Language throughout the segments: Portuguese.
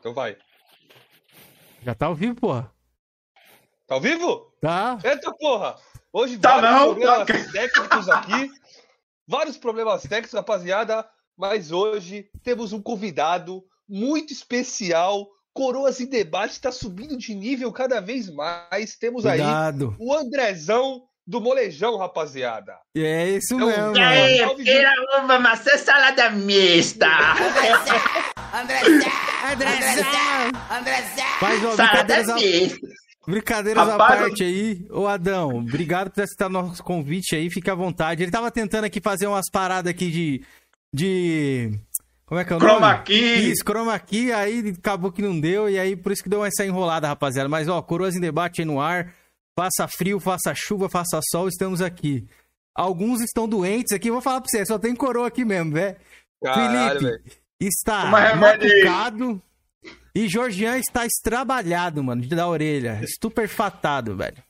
Então vai. Já tá ao vivo, porra. Tá ao vivo? Tá. Eita porra! Hoje Tá vários não, problemas tá. técnicos aqui. Vários problemas técnicos, rapaziada. Mas hoje temos um convidado muito especial. Coroas em debate está subindo de nível cada vez mais. Temos aí Cuidado. o Andrezão do Molejão, rapaziada. É isso Então, mesmo. e mano. aí? Ei, feira uva, maçã, salada mista. Mas, ó, brincadeiras, a... brincadeiras à Rapaz, parte aí. Ô, Adão, obrigado por aceitar nosso convite aí. Fica à vontade. Ele tava tentando aqui fazer umas paradas aqui de... de... Como é que é o nome? Chroma key. Isso, chroma key, aí acabou que não deu, e aí por isso que deu essa enrolada, rapaziada. Mas, ó, Coroas em Debate aí no ar. Faça frio, faça chuva, faça sol, estamos aqui. Alguns estão doentes aqui, vou falar pra você, só tem coroa aqui mesmo, velho. Caralho, Felipe velho. Está machucado e Georgian está estrabalhado, mano, de da orelha. Estupefatado, velho.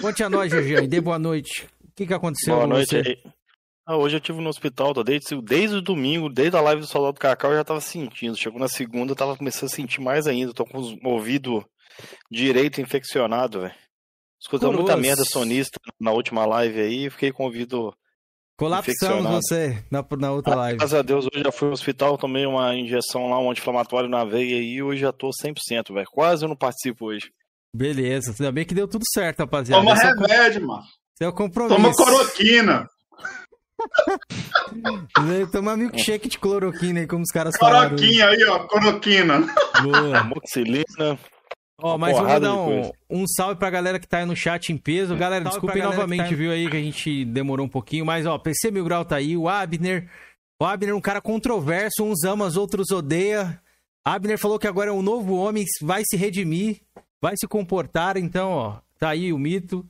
Conte a nós, Georgian, e dê boa noite. O que que aconteceu Boa com noite você? aí. Ah, hoje eu estive no hospital, tá? desde, desde o domingo, desde a live do Soldado do Cacau, eu já tava sentindo. Chegou na segunda, eu tava começando a sentir mais ainda. Tô com os ouvido direito infeccionado, velho. Escutando muita merda sonista na última live aí, fiquei com o ouvido. Colapsamos você na, na outra live. Graças a Deus, hoje já fui ao hospital, tomei uma injeção lá, um anti-inflamatório na veia e hoje já tô 100%, velho. Quase eu não participo hoje. Beleza, ainda bem que deu tudo certo, rapaziada. Toma Esse é remédio, mano. esse é o compromisso. Toma coroquina. Toma milkshake de cloroquina aí, como os caras falaram. Coroquinha aí, ó. Coroquina. Boa. Amoxicilina. Ó, Uma mas vamos dar um, um salve pra galera que tá aí no chat em peso. Galera, Salve desculpem novamente, tá- viu aí, que a gente demorou um pouquinho. Mas, ó, PC Mil Grau tá aí, o Abner. O Abner é um cara controverso, uns ama, os outros odeia. Abner falou que agora é um novo homem, vai se redimir, vai se comportar. Então, ó, tá aí o mito.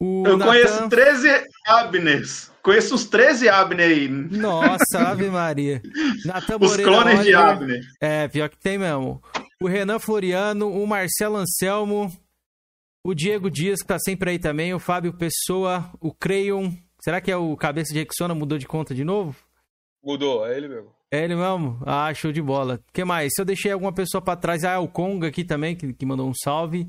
O Eu Natan- conheço 13 Abners. Conheço uns 13 Abner aí. Nossa, Ave Maria. Natan Os Moreira clones de. Abner. É, pior que tem mesmo. O Renan Floriano, o Marcelo Anselmo, o Diego Dias, que tá sempre aí também, o Fábio Pessoa, o Creion. Será que é o cabeça de Rexona mudou de conta de novo? Mudou, é ele mesmo. É ele mesmo? Ah, show de bola. O que mais? Se eu deixei alguma pessoa pra trás, ah, é o Conga aqui também, que, que mandou um salve.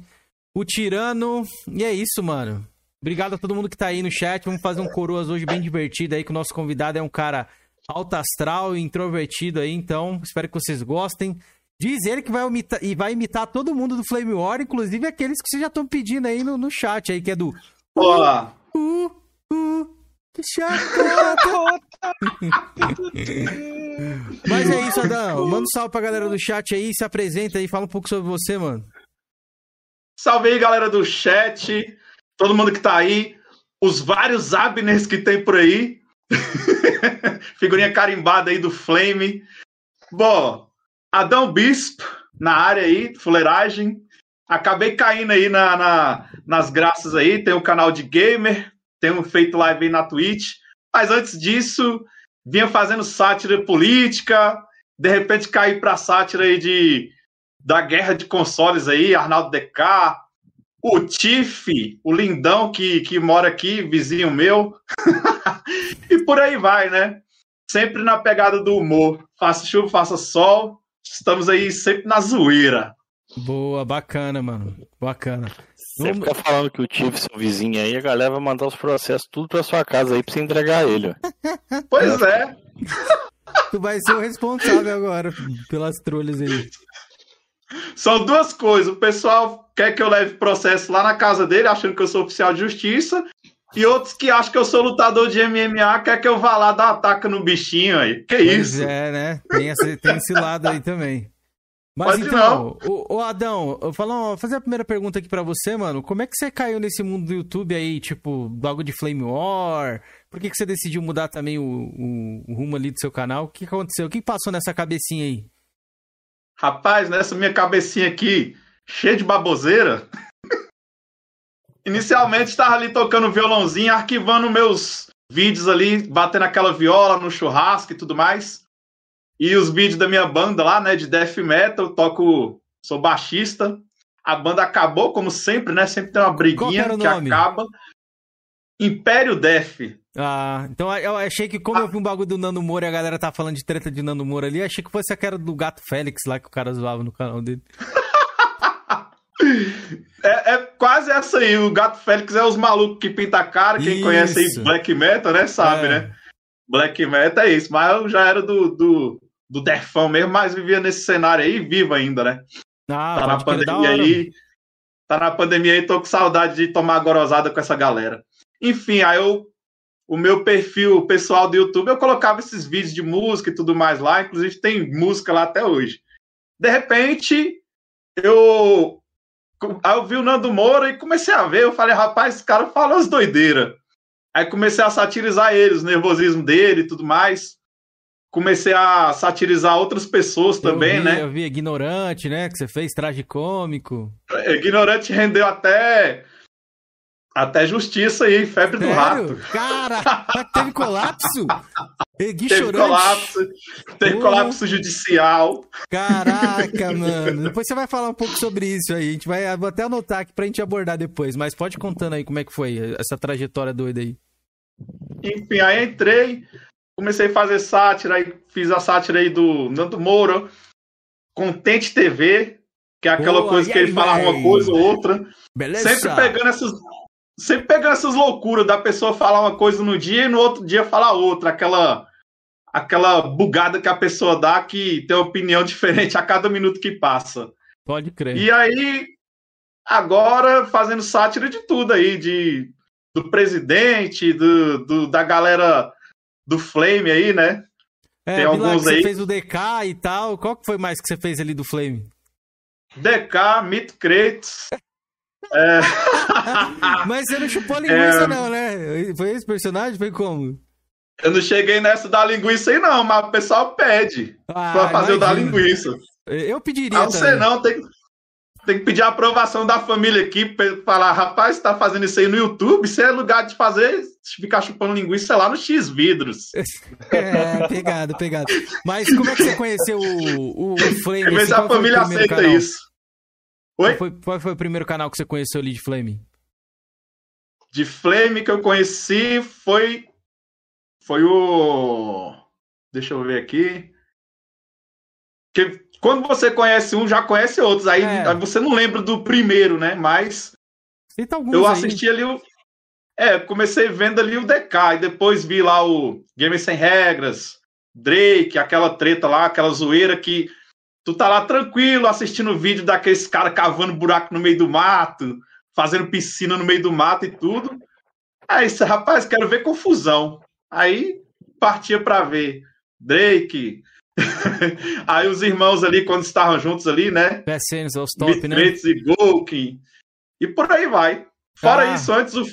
O Tirano. E é isso, mano. Obrigado a todo mundo que tá aí no chat. Vamos fazer um coroas hoje bem divertido aí, que o nosso convidado é um cara alto astral e introvertido aí, então espero que vocês gostem. Diz ele que vai imitar, e vai imitar todo mundo do Flame War, inclusive aqueles que vocês já estão pedindo aí no, no chat aí, que é do Ó, Uh, uh, que chacota. Mas é isso, Adão. Manda um salve pra galera do chat aí, se apresenta aí, fala um pouco sobre você, mano. salve aí, galera do chat. Todo mundo que tá aí. Os vários Abners que tem por aí. Figurinha carimbada aí do Flame. Bom, Adão Bispo na área aí, fuleiragem. Acabei caindo aí na, na- nas graças aí. Tem o canal de gamer, tenho feito live aí na Twitch. Mas antes disso, vinha fazendo sátira política. De repente caí pra sátira aí de, da guerra de consoles aí, Arnaldo DK, o Tiff, o lindão que, que mora aqui, vizinho meu. e por aí vai, né? Sempre na pegada do humor. Faça chuva, faça sol. Estamos aí sempre na zoeira. Boa, bacana, mano. Bacana. Você Vamos- fica falando que o Tiff, seu vizinho aí, a galera vai mandar os processos tudo pra sua casa aí pra você entregar ele. ó. Pois é. Tu vai ser o responsável agora pelas trolhas aí. São duas coisas. O pessoal quer que eu leve processo lá na casa dele, achando que eu sou oficial de justiça. E outros que acham que eu sou lutador de MMA, quer que eu vá lá dar ataque no bichinho aí. Que Pois isso? é, né? Tem esse, tem esse lado aí também. Mas Pode então, o, o Adão, eu falo, vou fazer a primeira pergunta aqui pra você, mano. Como é que você caiu nesse mundo do YouTube aí, tipo, logo de Flame War? Por que, que você decidiu mudar também o, o- o rumo ali do seu canal? O que aconteceu? O que passou nessa cabecinha aí? Rapaz, nessa minha cabecinha aqui, cheia de baboseira. Inicialmente estava ali tocando violãozinho, arquivando meus vídeos ali, batendo aquela viola no churrasco e tudo mais. E os vídeos da minha banda lá, né, de death metal, toco, sou baixista. A banda acabou, como sempre, né? Sempre tem uma briguinha que acaba. Império Def. Ah, então eu achei que, como eu vi um bagulho do Nando Moura e a galera tá falando de treta de Nando Moura ali, achei que fosse aquela do Gato Félix lá que o cara zoava no canal dele. É, é quase essa aí. O Gato Félix é os malucos que pinta a cara. Quem Isso. conhece aí Black Metal, né? Sabe, É. né? Black Metal é isso. Mas eu já era do, do, do Defão mesmo, mas vivia nesse cenário aí, vivo ainda, né? Ah, tá na pandemia aí. Tá na pandemia aí, tô com saudade de tomar gorosada com essa galera. Enfim, aí eu. O meu perfil pessoal do YouTube, eu colocava esses vídeos de música e tudo mais lá. Inclusive, tem música lá até hoje. De repente, eu. Aí eu vi o Nando Moura e comecei a ver. Eu falei, rapaz, esse cara fala as doideiras. Aí comecei a satirizar ele, os nervosismos dele e tudo mais. Comecei a satirizar outras pessoas também, eu vi, né? Eu vi Ignorante, né? Que você fez, traje cômico. Ignorante rendeu até até justiça aí, febre do rato. Sério? Cara, teve colapso? Egui Teve chorante. colapso, teve Porra. colapso judicial. Caraca, mano. Depois você vai falar um pouco sobre isso aí. A gente vai vou até anotar aqui pra gente abordar depois. Mas pode contando aí como é que foi essa trajetória doida aí. Enfim, aí entrei, comecei a fazer sátira, aí fiz a sátira aí do Nando Moura, Contente TV, que é aquela Boa, coisa que ele aí, fala uma véi? coisa ou outra. Beleza? Sempre pegando essas. Sempre pegando essas loucuras da pessoa falar uma coisa no dia e no outro dia falar outra. Aquela, aquela bugada que a pessoa dá que tem opinião diferente a cada minuto que passa. Pode crer. E aí, agora fazendo sátira de tudo aí, de, do presidente, do, do- da galera do Flame aí, né? É, tem alguns que você aí- fez o DK e tal. Qual que foi mais que você fez ali do Flame? DK, Mito Kratos. Mas você não chupou a linguiça, É. não, né? Foi esse personagem? Foi como? Eu não cheguei nessa da linguiça aí, não, mas o pessoal pede Ah, pra fazer o da linguiça. Eu pediria Ah, não sei não, tem, tem que pedir a aprovação da família aqui pra falar, rapaz, você tá fazendo isso aí no YouTube, isso é lugar de fazer, ficar chupando linguiça lá no X vidros. É, pegado, pegado. Mas como é que você conheceu o, o, Flame? Ver assim? se a família aceita canal? isso. Oi? Qual foi, qual foi o primeiro canal que você conheceu ali de Flame? De Flame que eu conheci foi. Foi o. Deixa eu ver aqui. Que quando você conhece um, já conhece outros. Aí, É. aí você não lembra do primeiro, né? Mas eu aí. assisti ali o. É, comecei vendo ali o DK e depois vi lá o Game Sem Regras, Drake, aquela treta lá, aquela zoeira que tu tá lá tranquilo assistindo o vídeo daqueles caras cavando buraco no meio do mato, fazendo piscina no meio do mato e tudo. Aí, rapaz, quero ver confusão. Aí partia pra ver Drake. Aí os irmãos ali, quando estavam juntos ali, né? PSNs, aos top, né? E Golkin. E por aí vai. Fora Ah. isso, antes o,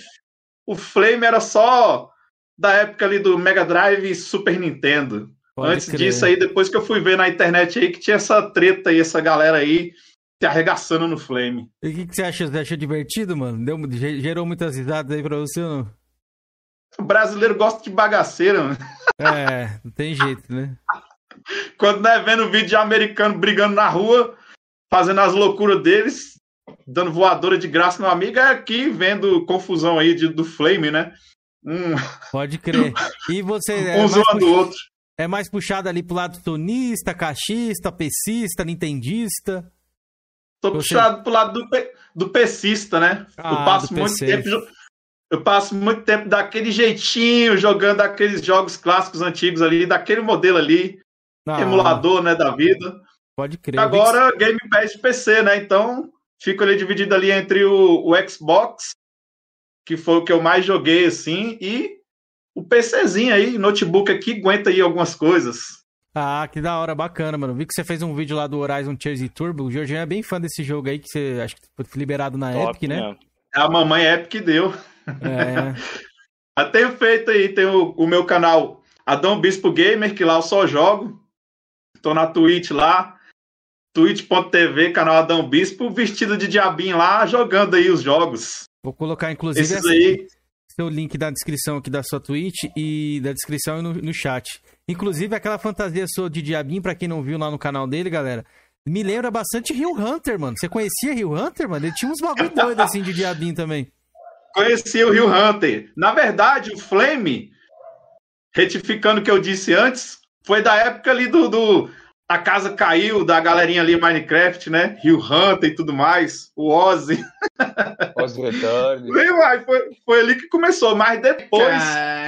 o Flame era só da época ali do Mega Drive e Super Nintendo. Pode antes crer. disso aí, depois que eu fui ver na internet aí que tinha essa treta aí, essa galera aí se arregaçando no Flame. E o que, que você achou? Você achou divertido, mano? Deu, ge- gerou muitas risadas aí pra você ou não? O brasileiro gosta de bagaceira, mano. É, não tem jeito, né? Quando não é vendo vídeo de americano brigando na rua, fazendo as loucuras deles, dando voadora de graça no amigo, é aqui vendo confusão aí de- do Flame, né? Um, Pode crer. E você é um zoando outro. é mais puxado ali pro lado sonista, caixista, pecista, nintendista? Tô Você- puxado pro lado do, do PC-ista, né? Ah, eu passo muito PC. tempo. Eu passo muito tempo daquele jeitinho, jogando aqueles jogos clássicos antigos ali, daquele modelo ali, Ah, emulador, né, da vida. Pode crer. Vi que Agora, Game Pass de PC, né? Então, fico ali dividido ali entre o, o Xbox, que foi o que eu mais joguei, assim, e o PCzinho aí, notebook aqui, aguenta aí algumas coisas. Ah, que da hora, bacana, mano. Vi que você fez um vídeo lá do Horizon Chase Turbo. O Jorginho é bem fã desse jogo aí, que você acho que foi liberado na Top, Epic, né? mesmo. A mamãe Epic deu. É. Eu tenho feito aí, tem o, o meu canal Adão Bispo Gamer, que lá eu só jogo. Tô na Twitch lá, twitch.tv, canal Adão Bispo, vestido de diabinho lá, jogando aí os jogos. Vou colocar, inclusive, Esses essa- aí, seu link da descrição aqui da sua Twitch e da descrição e no, no chat. Inclusive, aquela fantasia sua de diabinho, pra quem não viu lá no canal dele, galera, me lembra bastante Rio Hunter, mano. Você conhecia Rio Hunter, mano? Ele tinha uns bagulho doido assim de diabinho também. conheci o Rio Hunter. Na verdade, o Flame, retificando o que eu disse antes, foi da época ali do, do a casa caiu da galerinha ali Minecraft, né? Rio Hunter e tudo mais, o Ozzy. Ozzy Return. Foi, foi ali que começou, mas depois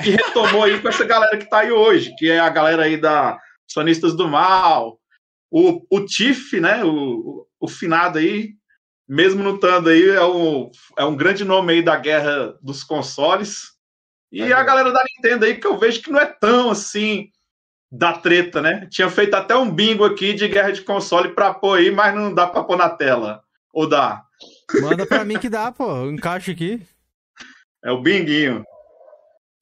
que retomou aí com essa galera que tá aí hoje, que é a galera aí da Sonistas do Mal, o, o Tiff, né? O, o finado aí, mesmo não estando aí, é um, é um grande nome aí da guerra dos consoles. E é a galera da Nintendo aí, que eu vejo que não é tão assim da treta, né? Tinha feito até um bingo aqui de guerra de console pra pôr aí, mas não dá pra pôr na tela. Ou dá? Manda pra mim que dá, pô. Encaixa aqui. É o binguinho.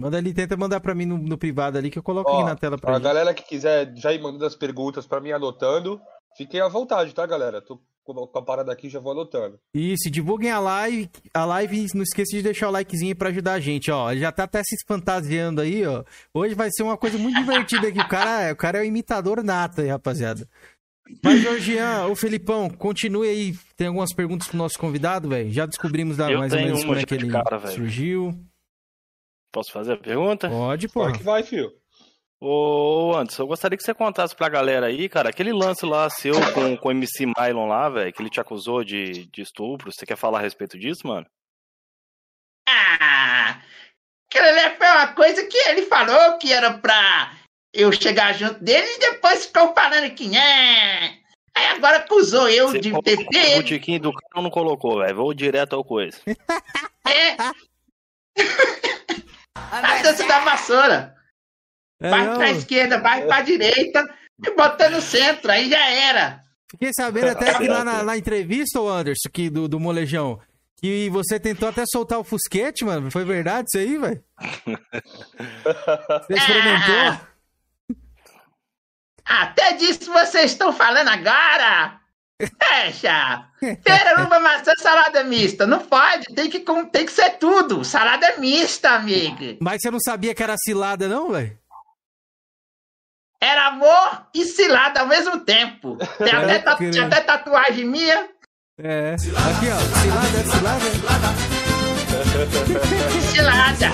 Manda ali, tenta mandar pra mim no, no privado ali que eu coloco Ó, aqui na tela pra A gente. galera que quiser já ir mandando as perguntas pra mim anotando, fiquem à vontade, tá, galera? Tô com a parada aqui já vou anotando. Isso, divulguem a live, a live e não esqueça de deixar o likezinho aí pra ajudar a gente, ó. Ele já tá até se fantasiando aí, ó. Hoje vai ser uma coisa muito divertida aqui. O cara, o cara é o imitador nato aí, rapaziada. Mas, Georgian, ô Felipão, continue aí. Tem algumas perguntas pro nosso convidado, velho? Já descobrimos da, Eu mais ou menos como é que ele cara, surgiu. Posso fazer a pergunta? Pode, pô. Vai que vai, filho. Ô, Anderson, eu gostaria que você contasse pra galera aí, cara, aquele lance lá seu com, com o MC Mylon lá, velho, que ele te acusou de, de estupro. Você quer falar a respeito disso, mano? Ah, aquilo ali foi uma coisa que ele falou que era pra eu chegar junto dele e depois ficou falando que é. Aí agora acusou eu Você de ter o botiquim do cara não colocou, velho? Vou direto ao coisa. É. A dança da vassoura. É, vai não, pra esquerda, vai pra direita e bota no centro. Aí já era. Fiquei sabendo até que lá na, na entrevista, ô Anderson, que, do, do Molejão, que você tentou até soltar o fusquete, mano. Foi verdade isso aí, velho? Você experimentou? Até disso vocês estão falando agora? Fecha! Pera, uva, maçã, salada mista. Não pode, tem que, tem que ser tudo. Salada mista, amigo. Mas você não sabia que era cilada, não, velho? Era amor e cilada ao mesmo tempo. Tem até, ta- crer. tinha até tatuagem minha. É. Aqui, ó. Cilada, é cilada. Cilada.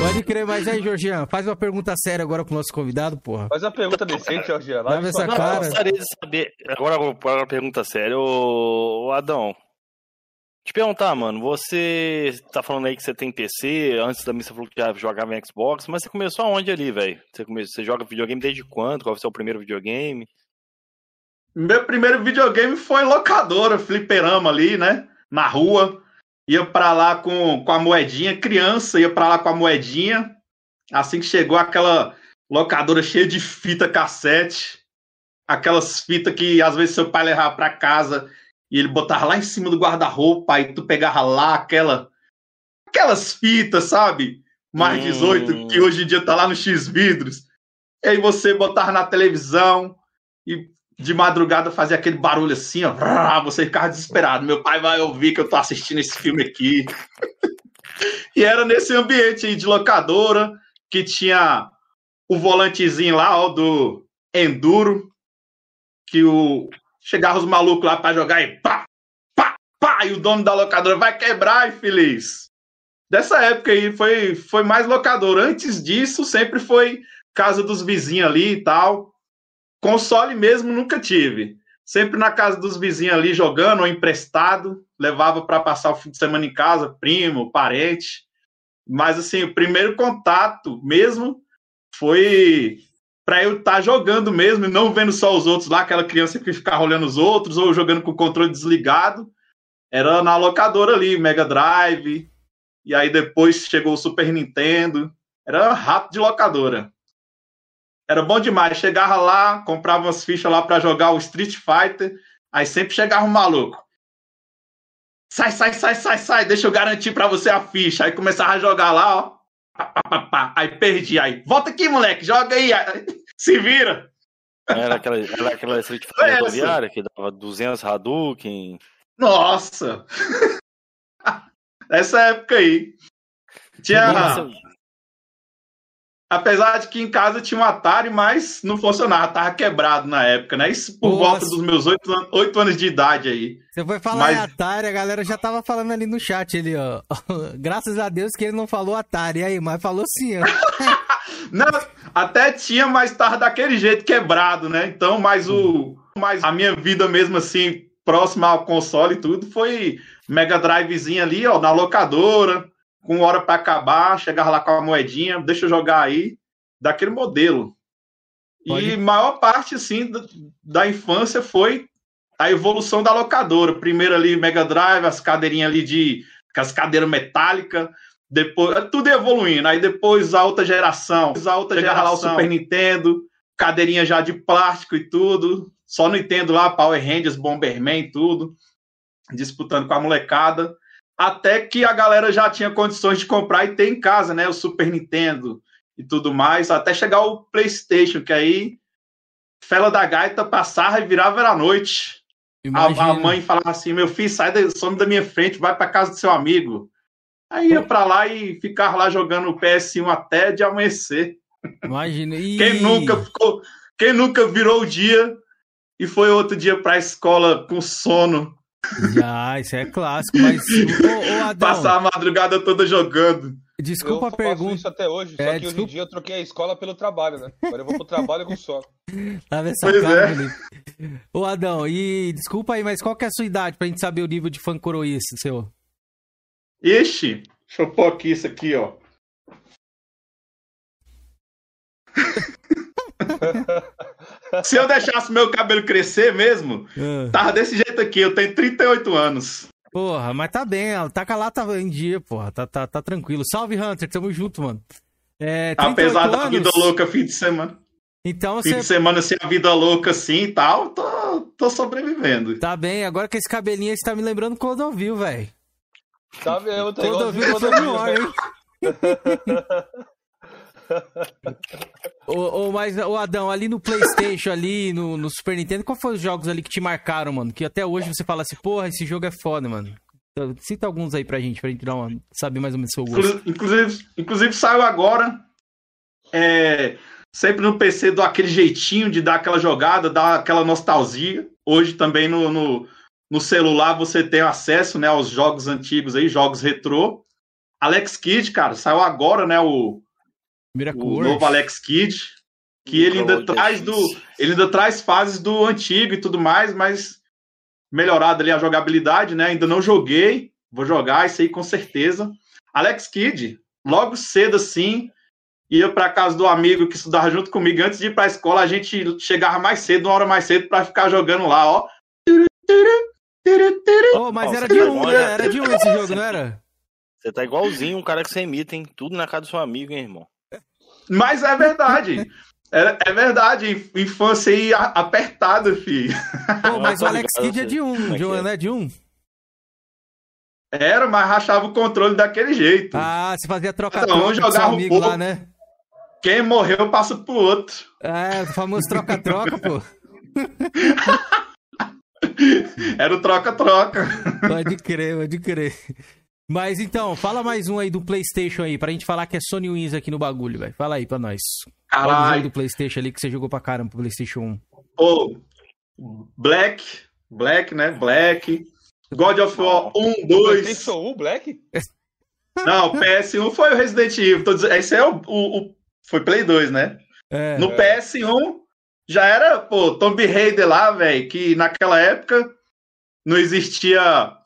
Pode crer, mas aí, Georgian, faz uma pergunta séria agora pro nosso convidado, porra. Faz uma pergunta decente, Georgiana. Leva essa Não, cara. eu gostaria de saber. Agora, agora uma pergunta séria. Ô, Adão, te perguntar, mano, você tá falando aí que você tem PC, antes também você falou que já jogava em Xbox, mas você começou aonde ali, velho? Você, come- você joga videogame desde quando? Qual foi o seu primeiro videogame? Meu primeiro videogame foi locadora, fliperama ali, né? Na rua. Ia pra lá com, com a moedinha, criança, ia pra lá com a moedinha. Assim que chegou aquela locadora cheia de fita cassete. Aquelas fitas que às vezes seu pai levava pra casa e ele botava lá em cima do guarda-roupa, aí tu pegava lá aquela aquelas fitas, sabe? Mais Hum. 18, que hoje em dia tá lá no X vidros. E aí você botava na televisão e de madrugada fazia aquele barulho assim, ó. Você ficava desesperado. Meu pai vai ouvir que eu tô assistindo esse filme aqui. e era nesse ambiente aí de locadora que tinha o volantezinho lá, ó, do Enduro, que o chegava os malucos lá pra jogar e pá, pá, pá, e o dono da locadora vai quebrar, infeliz. Dessa época aí foi, foi mais locadora. Antes disso, sempre foi casa dos vizinhos ali e tal. Console mesmo nunca tive. Sempre na casa dos vizinhos ali jogando ou emprestado. Levava para passar o fim de semana em casa, primo, parente. Mas assim, o primeiro contato mesmo foi para eu estar jogando mesmo e não vendo só os outros lá, aquela criança que ficava olhando os outros ou jogando com o controle desligado. Era na locadora ali, Mega Drive. E aí depois chegou o Super Nintendo. Era rato de locadora. Era bom demais. Chegava lá, comprava umas fichas lá para jogar o Street Fighter. Aí sempre chegava um maluco. Sai, sai, sai, sai, sai. Deixa eu garantir para você a ficha. Aí começava a jogar lá, ó. Pá, pá, pá. Aí perdi. Aí, volta aqui, moleque. Joga aí. Aí, Se vira. Era aquela, era aquela Street Fighter rodoviária que dava 200 Hadouken. Nossa. Essa época aí. Tinha. Apesar de que em casa tinha um Atari, mas não funcionava, tava quebrado na época, né? Isso por Nossa. volta dos meus oito an- oito anos de idade aí. Você foi falar Mas- Atari, a galera já tava falando ali no chat ali, ó. Graças a Deus que ele não falou Atari aí, mas falou sim, ó. Não, até tinha, mas tava daquele jeito quebrado, né? Então, mas o. Mas a minha vida mesmo assim, próxima ao console e tudo, foi Mega Drivezinho ali, ó, na locadora, com hora pra acabar, chegava lá com a moedinha, deixa eu jogar aí, daquele modelo. Pode- E maior parte, assim, da, da infância foi a evolução da locadora. Primeiro ali, Mega Drive, as cadeirinhas ali de. com as cadeiras metálicas depois tudo evoluindo. Aí depois a outra geração, a outra geração, lá o Super Nintendo, cadeirinha já de plástico e tudo. Só Nintendo lá, Power Rangers, Bomberman, tudo, disputando com a molecada. Até que a galera já tinha condições de comprar e ter em casa, né? O Super Nintendo e tudo mais, até chegar o PlayStation, que aí Fela da Gaita passava e virava era noite. A, a mãe falava assim: meu filho, sai da, some da minha frente, vai pra casa do seu amigo. Aí ia pra lá e ficava lá jogando o PS1 até de amanhecer. Imagina. E... Quem nunca ficou, quem nunca virou o dia e foi outro dia pra escola com sono, Já, isso é clássico, mas. Ô, ô Adão, passar a madrugada toda jogando. desculpa eu a faço pergunta. isso até hoje, só É, que hoje desculpa. em dia eu troquei a escola pelo trabalho, né? Agora eu vou pro trabalho com sono. Tava essa Pois cara, é. Ô, Adão, e desculpa aí, mas qual que é a sua idade pra gente saber o nível de fã coroísta seu? Ixi, deixa eu pôr aqui isso aqui, ó. Se eu deixasse meu cabelo crescer mesmo, Ah, tava desse jeito aqui. Eu tenho 38 anos. Porra, mas tá bem, ó, tá com a lata em dia, porra, tá, tá, tá tranquilo. Salve, Hunter, tamo junto, mano. É, 38 Apesar da anos, vida louca, fim de semana. Então Fim de você semana, assim, a vida louca assim e tal, tô, tô sobrevivendo. tá bem. Agora que esse cabelinho aí, você tá me lembrando Clodovil, velho. Tá mesmo, tá Clodovil igualzinho do quando Flame eu War, vi, hein? Ô, ô, mas, ô Adão, ali no Playstation, ali no, no Super Nintendo, qual foram os jogos ali que te marcaram, mano? Que até hoje você fala assim, porra, esse jogo é foda, mano. Então, Cita alguns aí pra gente, pra gente dar uma, saber mais ou menos o seu gosto. Inclu- Inclusive, inclusive saiu agora. é, sempre no PC do aquele jeitinho de dar aquela jogada, dar aquela nostalgia. Hoje também no, no, no celular você tem acesso né, aos jogos antigos aí, jogos retrô. Alex Kidd, cara, saiu agora, né? O, Miracle o novo Alex Kidd. Que ele ainda traz do. Ele ainda traz fases do antigo e tudo mais, mas melhorado ali a jogabilidade, né? Ainda não joguei, vou jogar isso aí com certeza. Alex Kidd, logo cedo assim, ia para casa do amigo que estudava junto comigo antes de ir para a escola, a gente chegava mais cedo, uma hora mais cedo para ficar jogando lá, ó. Ô, mas Ó, era você de tá um, né? né? Era de um esse jogo, não era? Você tá igualzinho um cara que você imita, hein? Tudo na casa do seu amigo, hein, irmão? Mas é verdade. É, é verdade, infância aí apertada, filho. Pô, mas o tô Alex Kidd é de um, é de um, é. né? De um. Era, mas rachava o controle daquele jeito. Ah, você fazia um troca-troca com seu jogava um amigo lá, pouco. né? Quem morreu passa pro outro. É, o famoso troca-troca, pô. Era o troca-troca. Pode crer, pode crer. Mas então, fala mais um aí do PlayStation aí, pra gente falar que é Sony Wins aqui no bagulho, velho. Fala aí pra nós. Qual o jogo Caralho. do PlayStation ali que você jogou pra caramba pro PlayStation 1? Pô, Black, Black, né? Black. God of War 1, 2. PlayStation 1, Black? Não, PS1 foi o Resident Evil. Tô dizendo, esse é o, o- o- Foi Play 2, né? É, No PS1 já era, pô, Tomb Raider lá, velho, que naquela época não existia.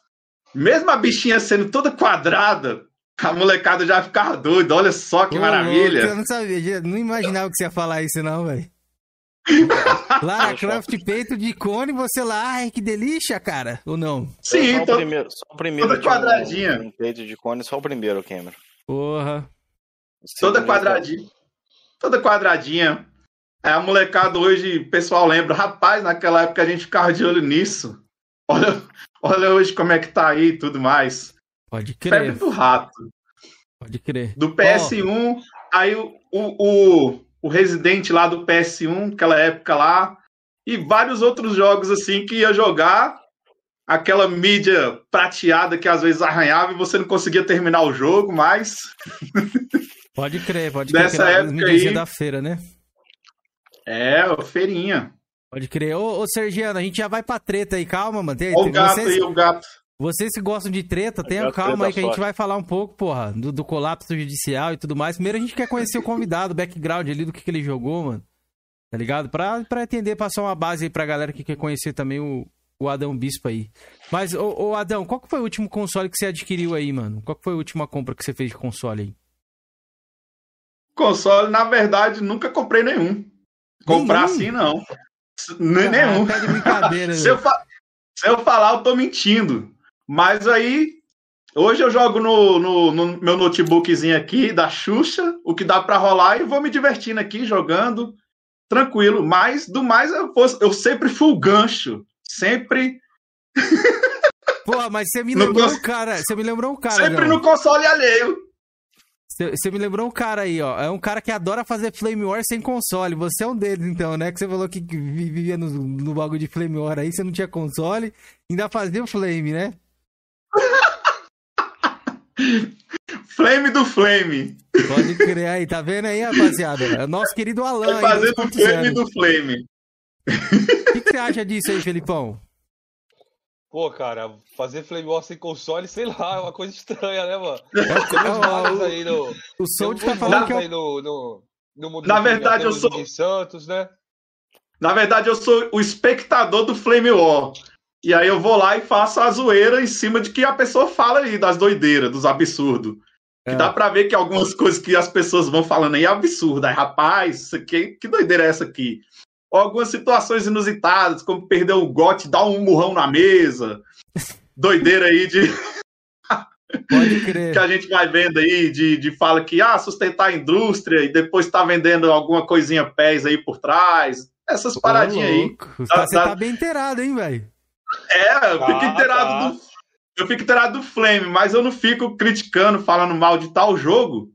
Mesmo a bichinha sendo toda quadrada, a molecada já ficava doida. Olha só que Ô, maravilha. louco, Eu não sabia, não imaginava que você ia falar isso não, velho. Lara Croft peito de cone, você lá, ai que delícia, cara. Ou não? Sim, só, o tô- primeiro, só o primeiro. toda tinha um- quadradinha. Um peito de cone, só o primeiro, Cameron. Porra. O toda quadradinha. Toda quadradinha. É, a molecada hoje, o pessoal lembra, rapaz, naquela época a gente ficava de olho nisso. Olha, olha hoje como é que tá aí e tudo mais. Pode Febre crer, do rato. pode crer. Do PS1, aí o, o, o, o Resident lá do PS1, aquela época lá, e vários outros jogos assim que ia jogar, aquela mídia prateada que às vezes arranhava e você não conseguia terminar o jogo, mas Pode crer, pode crer. Dessa as época aí- da feira, né? É, feirinha. Pode crer. Ô, ô Sergiano, a gente já vai pra treta aí. Calma, mano. Tem, o gato vocês, aí, o gato. vocês que gostam de treta, tenham calma aí que a gente vai falar um pouco, porra, do, do colapso judicial e tudo mais. Primeiro a gente quer conhecer o convidado, o background ali do que, que ele jogou, mano. Tá ligado? Pra, pra entender, passar uma base aí pra galera que quer conhecer também o, o Adão Bispo aí. Mas, ô, ô Adão, qual que foi o último console que você adquiriu aí, mano? Qual que foi a última compra que você fez de console aí? Console, na verdade, nunca comprei nenhum. Comprar Nenhum? assim, não. Ah, nenhum. tá de brincadeira, se, eu se eu falar, eu tô mentindo. Mas aí, hoje eu jogo no, no- no meu notebookzinho aqui da Xuxa, o que dá pra rolar, e vou me divertindo aqui, jogando, tranquilo. Mas, do mais, eu, fosse- eu sempre fui o gancho. Sempre, Porra, mas você me lembrou um cara. Você me lembrou um cara. sempre Adão. no console alheio. Você me lembrou um cara aí, ó. É um cara que adora fazer Flame War sem console. Você é um deles, então, né? Que você falou que vi- vivia no, no bagulho de Flame War aí, você não tinha console, ainda fazia o Flame, né? Flame do Flame. Pode crer aí, tá vendo aí, rapaziada? É o nosso querido Alan Vai aí, fazer do 2.0. Flame do Flame. O que, que você acha disso aí, Felipão? Pô, cara, fazer Flame War sem console, sei lá, é uma coisa estranha, né, mano? É, ó, vários o- aí no. O Sold tá falando que é vários o... aí no, no, no mundo Na verdade, eu sou- Santos, né? Na verdade, eu sou o espectador do Flame War. E aí eu vou lá e faço a zoeira em cima de que a pessoa fala aí, das doideiras, dos absurdos. Que É. dá pra ver que algumas coisas que as pessoas vão falando aí é absurdo. Aí, rapaz, isso aqui, que doideira é essa aqui? Ou algumas situações inusitadas, como perder o gote, dar um murrão na mesa. Doideira aí de Pode crer. que a gente vai vendo aí, de, de fala que ah, sustentar a indústria e depois tá vendendo alguma coisinha pés aí por trás. Essas paradinhas aí. louco. Você Tá- tá, tá- bem inteirado, hein, velho? É, eu fico Tá, inteirado tá. do. Eu fico inteirado do Flame, mas eu não fico criticando, falando mal de tal jogo,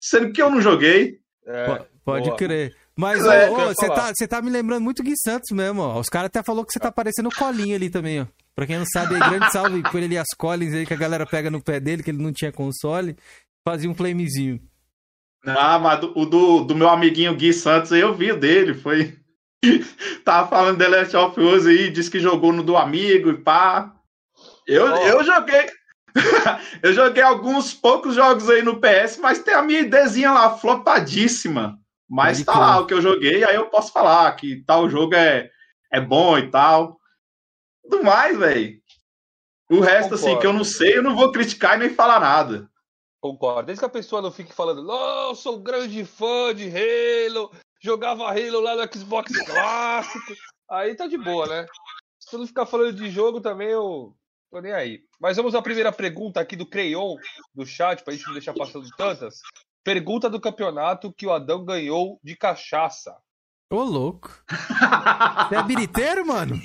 sendo que eu não joguei. É, Po- Pode boa. crer. Mas, É, você falar. tá, tá me lembrando muito Gui Santos mesmo, ó. Os caras até falou que você tá parecendo o Colinho ali também, ó. Pra quem não sabe, aí, grande salve por ele as Collins aí que a galera pega no pé dele, que ele não tinha console. Fazia um flamezinho. Ah, mas do- o do, do meu amiguinho Gui Santos aí eu vi o dele, foi. Tava falando The Last of Us aí, disse que jogou no do amigo e pá. Eu, Ó. eu joguei. eu joguei alguns poucos jogos aí no PS, mas tem a minha IDzinha lá, flopadíssima. Mas tá lá o que eu joguei, aí eu posso falar que tal jogo é, é bom e tal. Tudo mais, velho. O resto, assim, que eu não sei, eu não vou criticar e nem falar nada. Concordo. Desde que a pessoa não fique falando, não, eu sou um grande fã de Halo, jogava Halo lá no Xbox clássico. Aí tá de boa, né? Se tu não ficar falando de jogo também, eu tô nem aí. Mas vamos à primeira pergunta aqui do Crayon, do chat, pra gente não deixar passando tantas. Pergunta do campeonato que o Adão ganhou de cachaça. Ô, louco. Você é biriteiro, mano?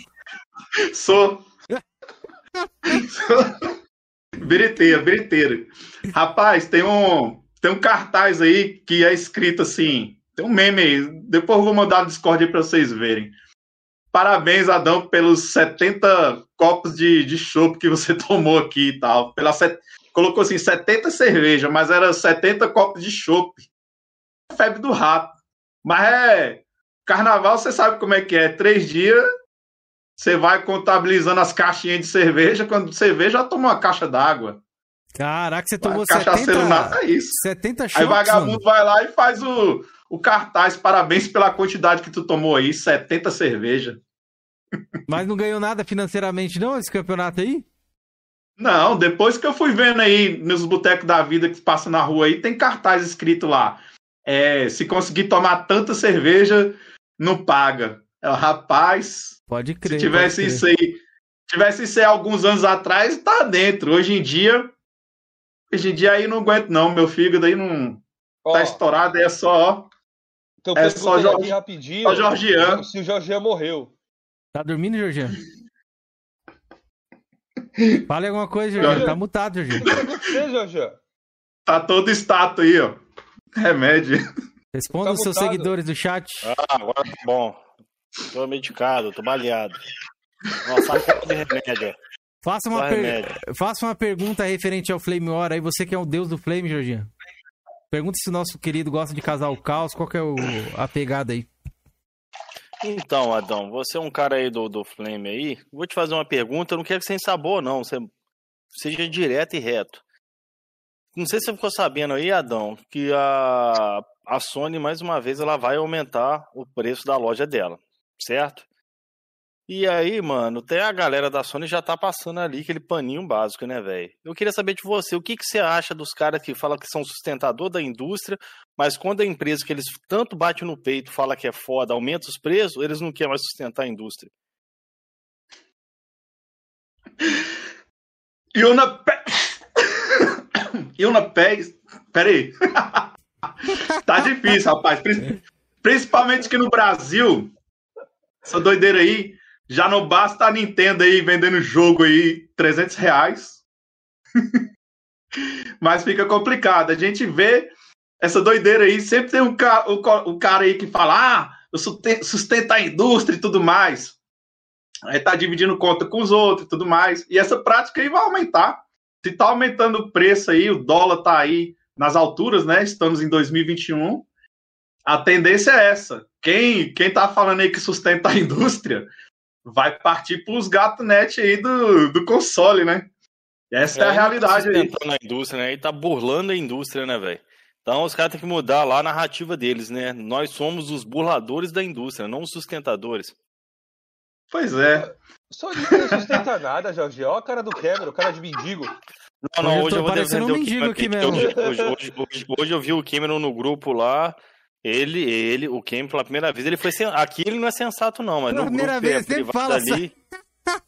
Sou. Sou. Biriteiro, biriteiro. Rapaz, tem um, tem um cartaz aí que é escrito assim. Tem um meme aí. Depois eu vou mandar no Discord aí pra vocês verem. Parabéns, Adão, pelos 70 copos de, de chopp que você tomou aqui e tal. Pela set... Colocou assim, 70 cerveja, mas era 70 copos de chopp. Febre do rato. Mas é. Carnaval, você sabe como é que é. Três dias, você vai contabilizando as caixinhas de cerveja. Quando você vê, já tomou uma caixa d'água. Caraca, você tomou Cachaceiro 70, nada é isso. 70 Aí shots, vagabundo mano. vai lá e faz o, o cartaz. Parabéns pela quantidade que tu tomou aí, 70 cerveja. Mas não ganhou nada financeiramente, não, esse campeonato aí? Não, depois que eu fui vendo aí nos botecos da vida que passa na rua aí, tem cartaz escrito lá. É, se conseguir tomar tanta cerveja, não paga. É, rapaz, Pode crer. se tivesse pode isso aí, tivesse isso aí alguns anos atrás, tá dentro. Hoje em dia, hoje em dia aí não aguento não, meu fígado aí não Ó, tá estourado, é só, então é só Jorge- rapidinho só Georgiano. se o Jorgian morreu. Tá dormindo, Jorginho? Fale alguma coisa, Jorginho. Tá mutado, Jorginho. tá todo status aí, ó. Remédio. Responda Tá os seus mutado. seguidores do chat. Ah, agora tá bom. Tô medicado, tô baleado. Nossa, de remédio. Faça uma, per-. Faça uma pergunta referente ao Flame War aí. Você que é o deus do Flame, Jorginho. Pergunta se o nosso querido gosta de casar o caos, qual que é o, a pegada aí? Então, Adão, você é um cara aí do, do Flame aí. Vou te fazer uma pergunta, eu não quero que sem sabor, não. Você seja direto e reto. Não sei se você ficou sabendo aí, Adão, que a, a Sony, mais uma vez, ela vai aumentar o preço da loja dela, certo? E aí, mano, até a galera da Sony já tá passando ali aquele paninho básico, né, velho? Eu queria saber de você, o que, que você acha dos caras que falam que são sustentador da indústria, mas quando a empresa que eles tanto batem no peito fala que é foda, aumenta os preços, eles não querem mais sustentar a indústria. Yuna Pe... Yuna Pérez. Peraí. tá difícil, rapaz. Principalmente que no Brasil, essa doideira aí, já não basta a Nintendo aí vendendo jogo aí 300 reais. Mas fica complicado. A gente vê essa doideira aí, sempre tem um cara, cara aí que fala, ah, eu sustento a indústria e tudo mais. Aí tá dividindo conta com os outros e tudo mais. E essa prática aí vai aumentar. Se tá aumentando o preço aí, o dólar tá aí nas alturas, né? Estamos em 2021. A tendência é essa. Quem, quem tá falando aí que sustenta a indústria vai partir pros gato net aí do, do console, né? Essa é, é a realidade aí. na indústria, né? E tá burlando a indústria, né, velho? Então os caras têm que mudar lá a narrativa deles, né? Nós somos os burladores da indústria, não os sustentadores. Pois é. Só não sustenta nada, Jorge. Olha a cara do Cameron, o cara de mendigo. Não, não, hoje eu, vou defender um o Cameron. Aqui mesmo. Hoje, hoje, hoje, hoje, eu vi o Cameron no grupo lá. Ele, ele, o Cameron pela primeira vez, ele foi. Aqui ele não é sensato, não, mas no primeira grupo vez, é, fala ali.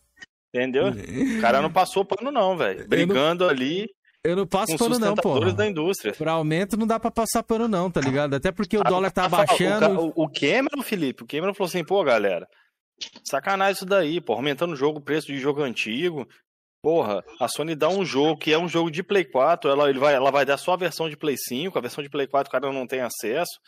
Entendeu? O cara não passou pano, não, velho. Brigando não... ali. Eu não passo pano não, pô. da indústria. Pra aumento não dá pra passar pano não, tá ligado? Até porque o ah, dólar tá baixando. O, o Cameron, Felipe, o Cameron falou assim, pô, galera, sacanagem isso daí, pô, aumentando o jogo, o preço de jogo antigo. Porra, a Sony dá um jogo que é um jogo de Play 4, ela, ele vai, ela vai dar só a versão de Play 5, a versão de Play 4 o cara não tem acesso.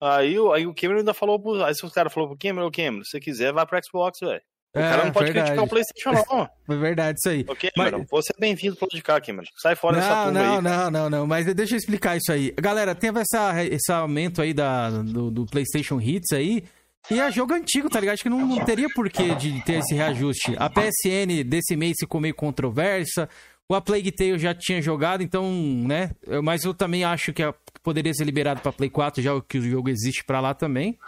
Aí, aí o Cameron ainda falou pro. Aí os caras falaram pro Cameron, Cameron, se você quiser, vai pro Xbox, velho. O é, cara não pode verdade. criticar o PlayStation, não. É verdade, isso aí. Ok, mas... você é bem-vindo pro cá, Cameron. Sai fora não, dessa turma não, aí. Não, não, não, mas deixa eu explicar isso aí. Galera, teve essa, esse aumento aí da, do, do PlayStation Hits aí. E é jogo antigo, tá ligado? Acho que não, não teria porquê de ter esse reajuste. A PSN desse mês ficou meio controversa. O A Plague Tale já tinha jogado, então, né? Mas eu também acho que poderia ser liberado para Play 4, já que o jogo existe para lá também.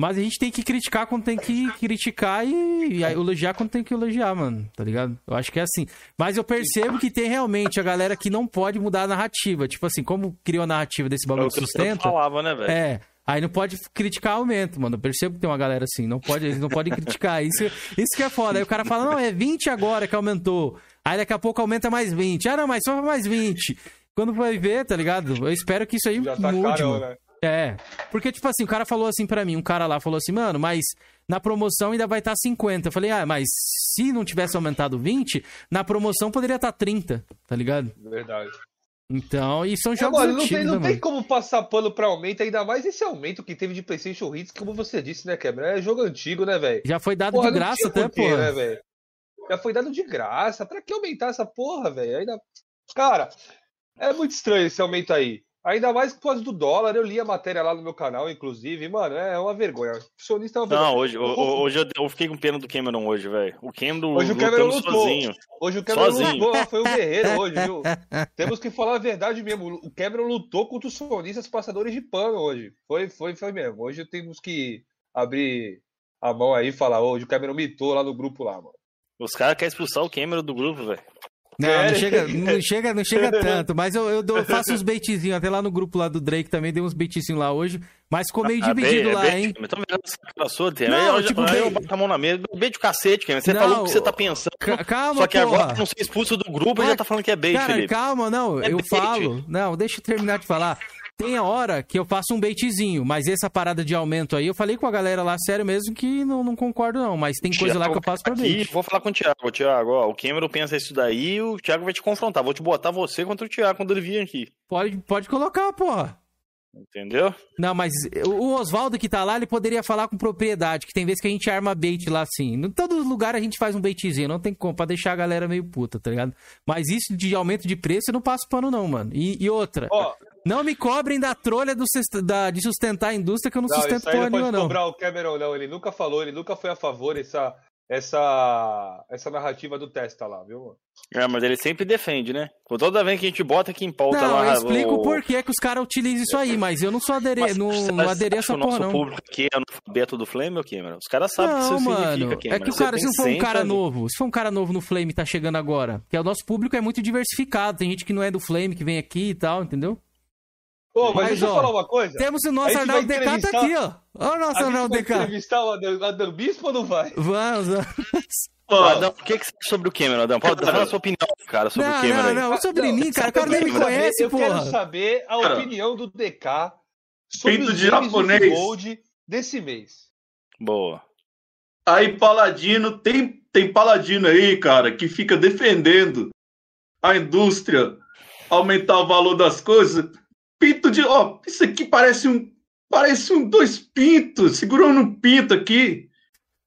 Mas a gente tem que criticar quando tem que criticar e, e elogiar quando tem que elogiar, mano. Tá ligado? Eu acho que é assim. Mas eu percebo que tem realmente a galera que não pode mudar a narrativa. Tipo assim, como criou a narrativa desse bagulho é de sustento. falava, né, velho? É. Aí não pode criticar aumento, mano. Eu percebo que tem uma galera assim. Não pode, eles não podem criticar. Isso, isso que é foda. Aí o cara fala, não, é 20 agora que aumentou. Aí daqui a pouco aumenta mais 20. Ah, não, mas só mais 20. Quando vai ver, tá ligado? Eu espero que isso aí Já tá mude, carão. Né? É. Porque, tipo assim, o cara falou assim para mim, um cara lá falou assim, mano, mas na promoção ainda vai estar tá 50. Eu falei, ah, mas se não tivesse aumentado 20, na promoção poderia estar tá 30, tá ligado? Verdade. Então, e são jogos Agora, antigos, não, tem, não né, tem como passar pano pra aumento, ainda mais esse aumento que teve de PlayStation Hits, como você disse, né, Cameron? É jogo antigo, né, velho? Já foi dado porra, de graça até, pô. Né, velho? Já foi dado de graça. Pra que aumentar essa porra, velho? Ainda. Cara, é muito estranho esse aumento aí. Ainda mais por causa do dólar, eu li a matéria lá no meu canal, inclusive, mano, é uma vergonha. O sonista é uma vergonha. Não, hoje, hoje eu fiquei com pena do Cameron hoje, velho. O Cameron hoje o Cameron lutou. sozinho. Hoje o Cameron sozinho. lutou, foi o guerreiro hoje, viu? Temos que falar a verdade mesmo. O Cameron lutou contra os sonistas passadores de pano hoje. Foi, foi, foi mesmo. Hoje temos que abrir a mão aí e falar, hoje o Cameron mitou lá no grupo lá, mano. Os caras querem expulsar o Cameron do grupo, velho. Não, não chega, não chega, não chega tanto, mas eu, eu dou, faço uns baitzinhos, até lá no grupo lá do Drake também dei uns baitzinhos lá hoje, mas ficou meio ah, dividido lá, hein? Então essa sua, não, tipo, eu, eu boto a mão na mesa, bait o cacete, cara. Você não, falou o que você tá pensando. Calma, Só que porra. agora não ser expulso do grupo e já tá falando que é bait, cara, Felipe. Calma, não, é eu bait. falo. Não, deixa eu terminar de falar. Tem a hora que eu faço um baitzinho, mas essa parada de aumento aí, eu falei com a galera lá, sério mesmo, que não, não concordo não, mas tem coisa lá que eu faço pra bait. Vou falar com o Thiago, Thiago, ó, o Cameron pensa isso daí o Thiago vai te confrontar, vou te botar você contra o Thiago quando ele vir aqui. Pode, pode colocar, porra. Entendeu? Não, mas o Oswaldo que tá lá, ele poderia falar com propriedade, que tem vezes que a gente arma bait lá assim. Em todo lugar a gente faz um baitzinho, não tem como, pra deixar a galera meio puta, tá ligado? Mas isso de aumento de preço eu não passo pano não, mano. E, e outra... Ó, Não me cobrem da trolha do da- de sustentar a indústria que eu não, Não, sustento porra não nenhuma, não. cobrar o Cameron, não. Ele nunca falou, ele nunca foi a favor dessa, essa, essa narrativa do Testa lá, viu? mano? É, mas ele sempre defende, né? Toda vez que a gente bota aqui em pauta Não, lá. eu explico o... por que que os caras utilizam isso aí, mas eu não sou aderi Mas não, não a essa que o nosso porra, não. público aqui é analfabeto do Flame ou Cameron? Os caras sabem o que Não, isso mano. significa, Cameron. É que o cara, se não for um cara ali. novo, se for um cara novo no Flame e tá chegando agora, porque o nosso público é muito diversificado, tem gente que não é do Flame, que vem aqui e tal, entendeu? Pô, mas, Mas, deixa eu ó, falar uma coisa. Temos o nosso Arnaldo DK tá entrevistar- aqui, ó. Olha o nosso Arnaldo vai DK. entrevistar o Adam, Adam Bispo ou não vai? Vamos, vamos. Ô, Ó, Adão, o que, que você acha sobre o Cameron, Adão? Pode dar a sua opinião, cara, sobre o Não, Cameron não, aí. não, sobre mim, cara, o cara nem me quero conhece, eu quero porra. saber a Cara, opinião do DK sobre pinto os de japonês. Gold desse mês. Boa. Aí, Paladino, tem, tem Paladino aí, cara, que fica defendendo a indústria aumentar o valor das coisas. Pinto de. Ó, isso aqui parece um. Parece um dois pintos, segurando um pinto aqui.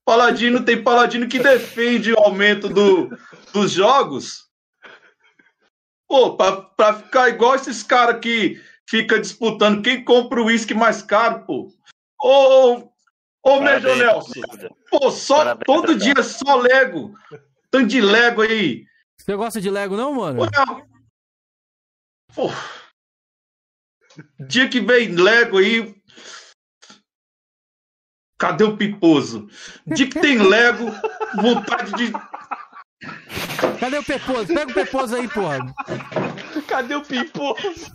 Paladino tem Paladino que defende o aumento do, dos jogos. Pô, pra, pra ficar igual esses caras que fica disputando quem compra o uísque mais caro, pô. Ô, ô, Major Parabéns, Nelson. Pô, só Parabéns, todo dia só Lego. Tanto de Lego aí. Você gosta de Lego, não, mano? Pô, não. Pô. Dia que vem Lego aí. Cadê o piposo? Dia que tem Lego, vontade de. Cadê o Peposo? Pega o Peposo aí, porra. Cadê o Piposo?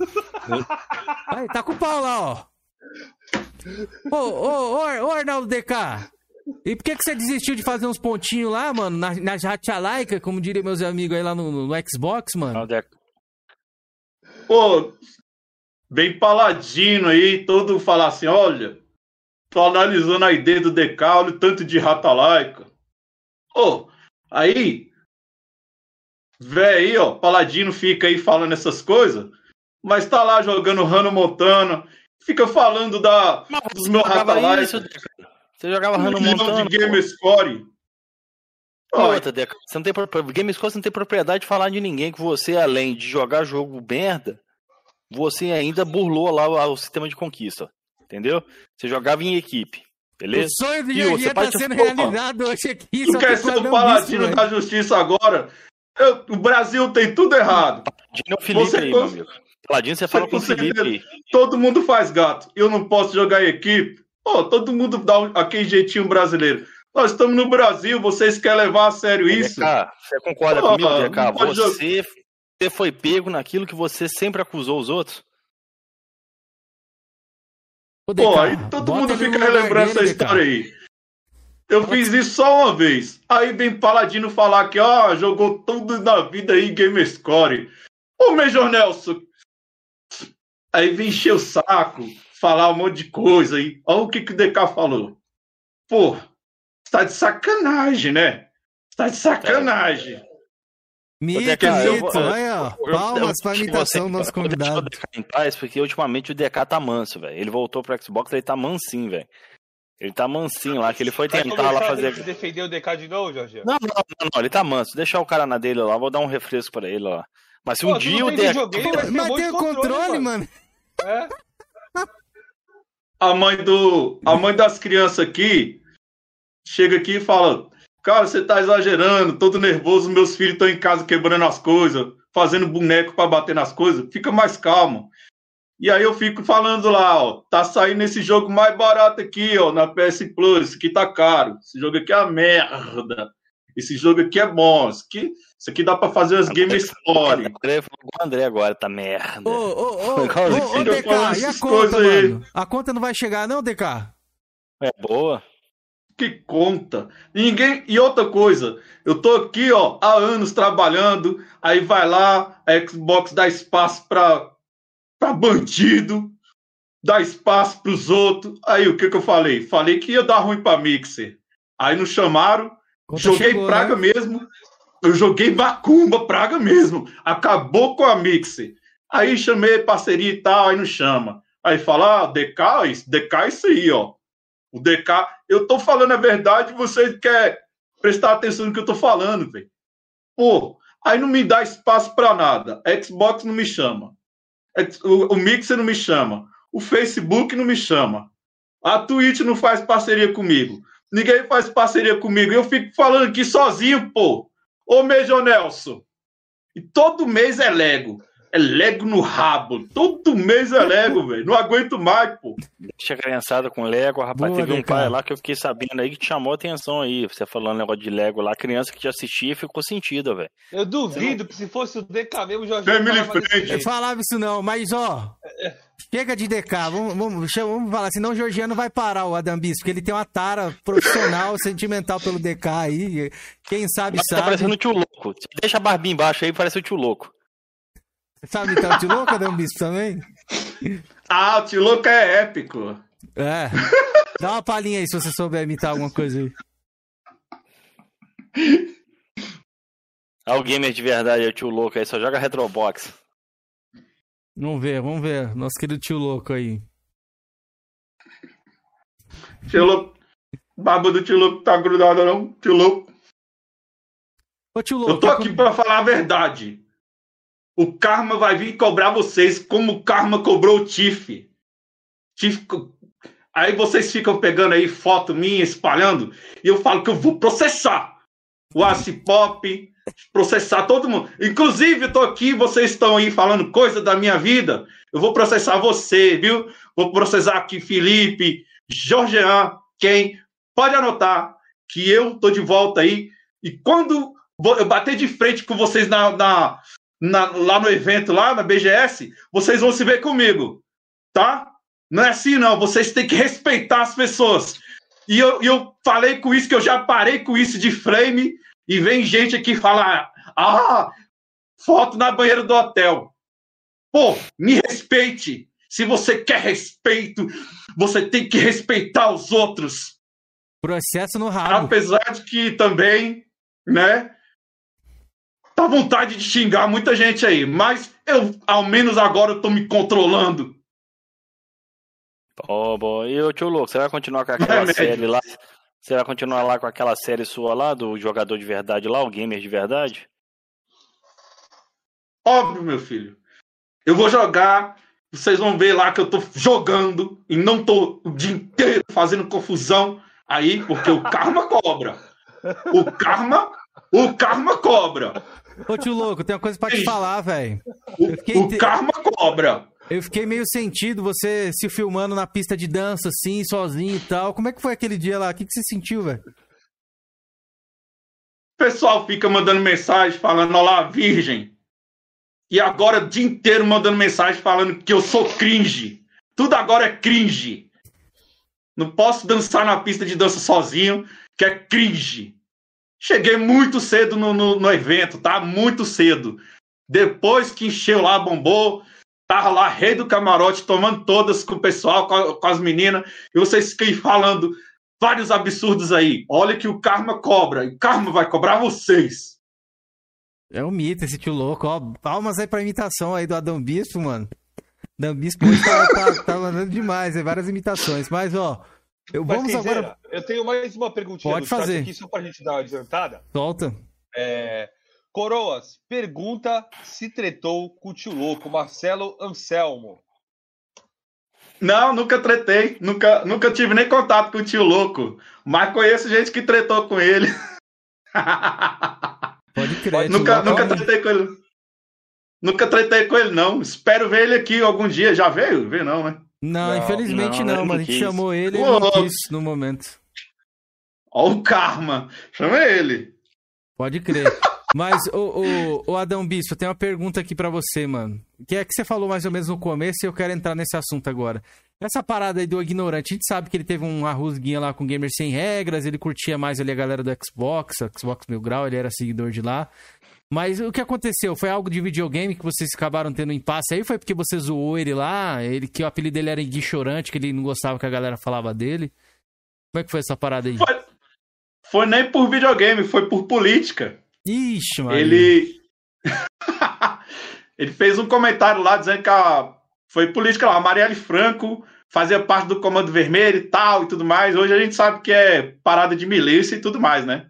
Aí, tá com o pau lá, ó. Ô, ô, ô, ô, Arnaldo DK. E por que, que você desistiu de fazer uns pontinhos lá, mano? Na, na Jatchalaika, como diria meus amigos aí lá no, no Xbox, mano? Pô, bem paladino aí, todo falar assim: olha, tô analisando a ideia do decalque, tanto de ratalaica. Pô, aí, véi aí, ó, paladino fica aí falando essas coisas, mas tá lá jogando Hannah Montana, fica falando da, dos meus isso, Deco. Você jogava milhão Montana. de game score. pô. Ó, Outra, Deco. Você não tem pro- GameScore você não tem propriedade de falar de ninguém que você, além de jogar jogo merda, você ainda burlou lá o, o sistema de conquista. Entendeu? Você jogava em equipe. Beleza? O sonho do E outra, Yogi tá pode- sendo realizado hoje aqui. Tu quer que ser o paladino da justiça agora? Eu- o Brasil tem tudo errado. Paladino é o Felipe Você aí, cons- meu amigo. Paladino você fala com o Felipe aí. Todo mundo faz gato. Eu não posso jogar em equipe. Pô, todo mundo dá um- aquele jeitinho brasileiro. Nós estamos no Brasil, vocês querem levar a sério isso? DK, você concorda Pô, comigo, DK? Você, você foi pego naquilo que você sempre acusou os outros? Pô, DK, aí todo bota mundo fica relembrando essa história aí. Eu fiz isso só uma vez. Aí vem Paladino falar que, ó, jogou tudo na vida aí em Gamerscore. Ô, Major Nelson. Aí vem encher o saco, falar um monte de coisa aí. Olha o que, que o DK falou. Pô, tá de sacanagem, né? Tá de sacanagem. Mito, DK, eu vou- mito. Aí, ó. Eu- Palmas eu- pra imitação do nosso eu vou convidado. o DK em paz, porque ultimamente o DK tá manso, velho. Ele voltou pro Xbox, ele tá mansinho, velho. Ele tá mansinho lá, que ele foi tentar lá fazer. defender o DK de novo, Jorge? Não, não, não, não, ele tá manso. Deixar o cara na dele lá, vou dar um refresco pra ele lá. Mas se um Pô, dia o DK. videogame, mas tem Mas o controle, mano. É? a mãe do a mãe das crianças aqui chega aqui e fala: "Cara, você tá exagerando, todo nervoso, meus filhos estão em casa quebrando as coisas, fazendo boneco para bater nas coisas. Fica mais calmo". E aí eu fico falando lá, ó, tá saindo esse jogo mais barato aqui, ó, na PS Plus, esse aqui tá caro. Esse jogo aqui é uma merda. Esse jogo aqui é bom. Isso aqui, isso aqui dá para fazer as game story. André falou com o André agora, tá merda. Ô, ô, ô, ô, DK, e a conta, aí. mano? A conta não vai chegar, não, DK? É boa. Que conta. Ninguém. E outra coisa, eu tô aqui, ó, há anos trabalhando, aí vai lá, a Xbox dá espaço pra, pra bandido, dá espaço pros outros. Aí o que que eu falei? Falei que ia dar ruim pra Mixer. Aí não chamaram, Conta joguei chegou, praga né? mesmo. Eu joguei Macumba, praga mesmo. Acabou com a Mixer. Aí chamei parceria e tal, aí não chama. Aí fala, ah, DK, DK é isso aí, ó. O DK, eu tô falando a verdade, você quer prestar atenção no que eu tô falando, velho. Pô, aí não me dá espaço pra nada. Xbox não me chama. O, o Mixer não me chama. O Facebook não me chama. A Twitch não faz parceria comigo. Ninguém faz parceria comigo. Eu fico falando aqui sozinho, pô. Ô, Major Nelson. E todo mês é Lego. É Lego no rabo. Todo mês é Lego, velho. Não aguento mais, pô. Deixa a criançada com Lego, rapaz. Boa, Teve um DK. pai lá que eu fiquei sabendo aí que te chamou a atenção aí. Você falando negócio de Lego lá, a criança que te assistia ficou sentida, velho. Eu duvido que se fosse o DK mesmo, o Jorge frente. desse Eu falava isso não, mas ó. Chega de DK, vamos, vamos, vamos falar, senão o Georgiano vai parar o Adam Bispo, porque ele tem uma tara profissional, sentimental pelo DK aí. Quem sabe, Mas tá sabe. parecendo o tio louco. Deixa a barbinha embaixo aí, parece o tio louco. Sabe imitar o tio louco, Adam Bispo, também? Ah, o Tiloco é épico. É. Dá uma palhinha aí se você souber imitar alguma coisa aí. Ah, o gamer de verdade é o tio louco aí, só joga Retrobox. Vamos ver, vamos ver. Nosso querido tio louco aí. Tiloco. Barba do Tiloco tá grudada, não? Tiloco. Ô tio louco. Eu tô tá aqui com- pra falar a verdade. O Karma vai vir cobrar vocês como o Karma cobrou o Tiff. Tiff. Aí vocês ficam pegando aí foto minha, espalhando, e eu falo que eu vou processar o Pop, processar todo mundo. Inclusive, eu tô aqui, vocês estão aí falando coisa da minha vida. Eu vou processar você, viu? Vou processar aqui Felipe, Jorgean, quem? Pode anotar que eu tô de volta aí. E quando eu bater de frente com vocês na, na- na- lá no evento, lá na BGS, vocês vão se ver comigo, tá? Não é assim, não. Vocês têm que respeitar as pessoas. E eu, eu falei com isso, que eu já parei com isso de frame, e vem gente aqui falar: ah, foto na banheira do hotel. Pô, me respeite. Se você quer respeito, você tem que respeitar os outros. Processo no rabo. Apesar de que também, né? Tá vontade de xingar muita gente aí, mas eu, ao menos agora, eu tô me controlando. Ó, bom. E o tio louco, você vai continuar com aquela Remédio. série lá? Você vai continuar lá com aquela série sua lá, do jogador de verdade lá, o gamer de verdade? Óbvio, meu filho. Eu vou jogar, vocês vão ver lá que eu tô jogando e não tô o dia inteiro fazendo confusão aí, porque o karma cobra. O karma, o karma cobra. Ô tio louco, tem uma coisa pra te falar, velho. Fiquei o karma cobra. Eu fiquei meio sentido você se filmando na pista de dança, assim, sozinho e tal. Como é que foi aquele dia lá? O que, que você sentiu, velho? O pessoal fica mandando mensagem falando, olá, virgem. E agora o dia inteiro mandando mensagem falando que eu sou cringe. Tudo agora é cringe. Não posso dançar na pista de dança sozinho, que é cringe. Cheguei muito cedo no, no, no evento, tá? Muito cedo. Depois que encheu lá, bombou, tava lá, rei do camarote, tomando todas com o pessoal, com, com as meninas, e vocês ficam falando vários absurdos aí. Olha que o karma cobra, e o karma vai cobrar vocês. É um mito esse tio louco, ó. Palmas aí pra imitação aí do Adão Bispo, mano. Adão Bispo tá, tá, tá mandando demais, é várias imitações. Mas, ó, eu, Mas, vamos Kenzeira, agora. Eu tenho mais uma perguntinha Pode fazer. aqui, só pra gente dar uma adiantada. Solta. É, Coroas, pergunta se tretou com o tio louco, Marcelo Anselmo. Não, nunca tretei, nunca, nunca tive nem contato com o tio louco, mas conheço gente que tretou com ele. Pode crer. tio nunca, louco, nunca tretei com ele. Nunca tretei com ele, não. Espero ver ele aqui algum dia. Já veio? Veio não, né? Não, Não, infelizmente não, não, mano. A gente chamou ele e não quis no momento. Ó o karma. Chama ele. Pode crer. Mas, ô, ô, ô Adão Bispo, eu tenho uma pergunta aqui pra você, mano. Que é que você falou mais ou menos no começo e eu quero entrar nesse assunto agora. Essa parada aí do ignorante, a gente sabe que ele teve uma rusguinha lá com Gamer Sem Regras, ele curtia mais ali a galera do Xbox, Xbox Mil Grau, ele era seguidor de lá. Mas o que aconteceu? Foi algo de videogame que vocês acabaram tendo impasse aí? Foi porque você zoou ele lá? Ele que o apelido dele era Gui Chorante, que ele não gostava que a galera falava dele? Como é que foi essa parada aí? Foi, foi nem por videogame, foi por política. Ixi, mano. Ele. ele fez um comentário lá dizendo que a... foi política lá. A Marielle Franco fazia parte do Comando Vermelho e tal e tudo mais. Hoje a gente sabe que é parada de milícia e tudo mais, né?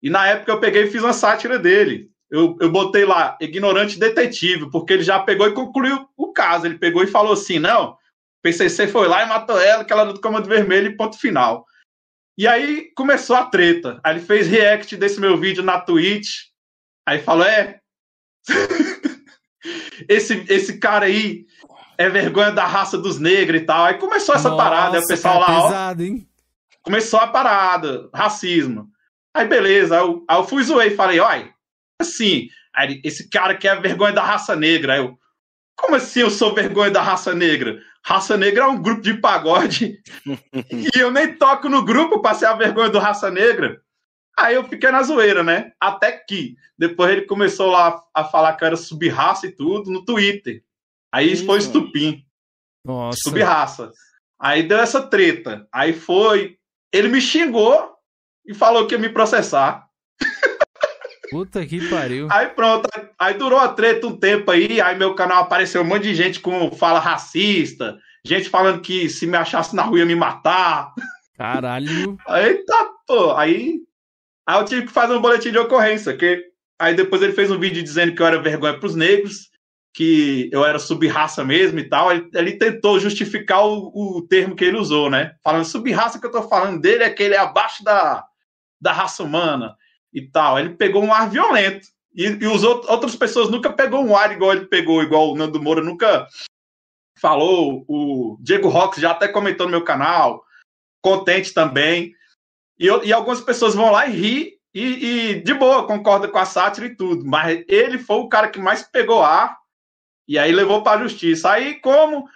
E na época eu peguei e fiz uma sátira dele. Eu, eu botei lá, ignorante detetive, porque ele já pegou e concluiu o caso. Ele pegou e falou assim: não, o PCC foi lá e matou ela, que ela era do Comando Vermelho, e ponto final. E aí começou a treta. Aí ele fez react desse meu vídeo na Twitch. Aí falou: é. esse, esse cara aí é vergonha da raça dos negros e tal. Aí começou essa Nossa, parada. Aí o pessoal lá, ó, pesado, hein? começou a parada, racismo. Aí beleza, aí eu, aí eu fui zoei e falei, olha, assim, aí ele, esse cara que é vergonha da raça negra. Aí eu, como assim eu sou vergonha da raça negra? Raça negra é um grupo de pagode e eu nem toco no grupo pra ser a vergonha do raça negra. Aí eu fiquei na zoeira, né? Até que depois ele começou lá a falar que eu era subraça e tudo no Twitter. Aí isso foi estupim Nossa. subraça. Aí deu essa treta. Aí foi. Ele me xingou e falou que ia me processar. Puta que pariu. Aí pronto. Aí durou a treta um tempo aí. Aí meu canal apareceu um monte de gente com fala racista. Gente falando que se me achasse na rua ia me matar. Caralho. Aí tá, pô. Aí, aí eu tive que fazer um boletim de ocorrência. Que, aí depois ele fez um vídeo dizendo que eu era vergonha pros negros. Que eu era subraça mesmo e tal. Ele, ele tentou justificar o, o termo que ele usou, né? Falando subraça que eu tô falando dele é que ele é abaixo da, da raça humana e tal. Ele pegou um ar violento. E, e os out- outras pessoas nunca pegou um ar igual ele pegou, igual o Nando Moura nunca falou. O Diego Rox já até comentou no meu canal. Contente também. E, e algumas pessoas vão lá e ri. E, e de boa, concorda com a sátira e tudo. Mas ele foi o cara que mais pegou ar. E aí levou para a justiça. Aí, como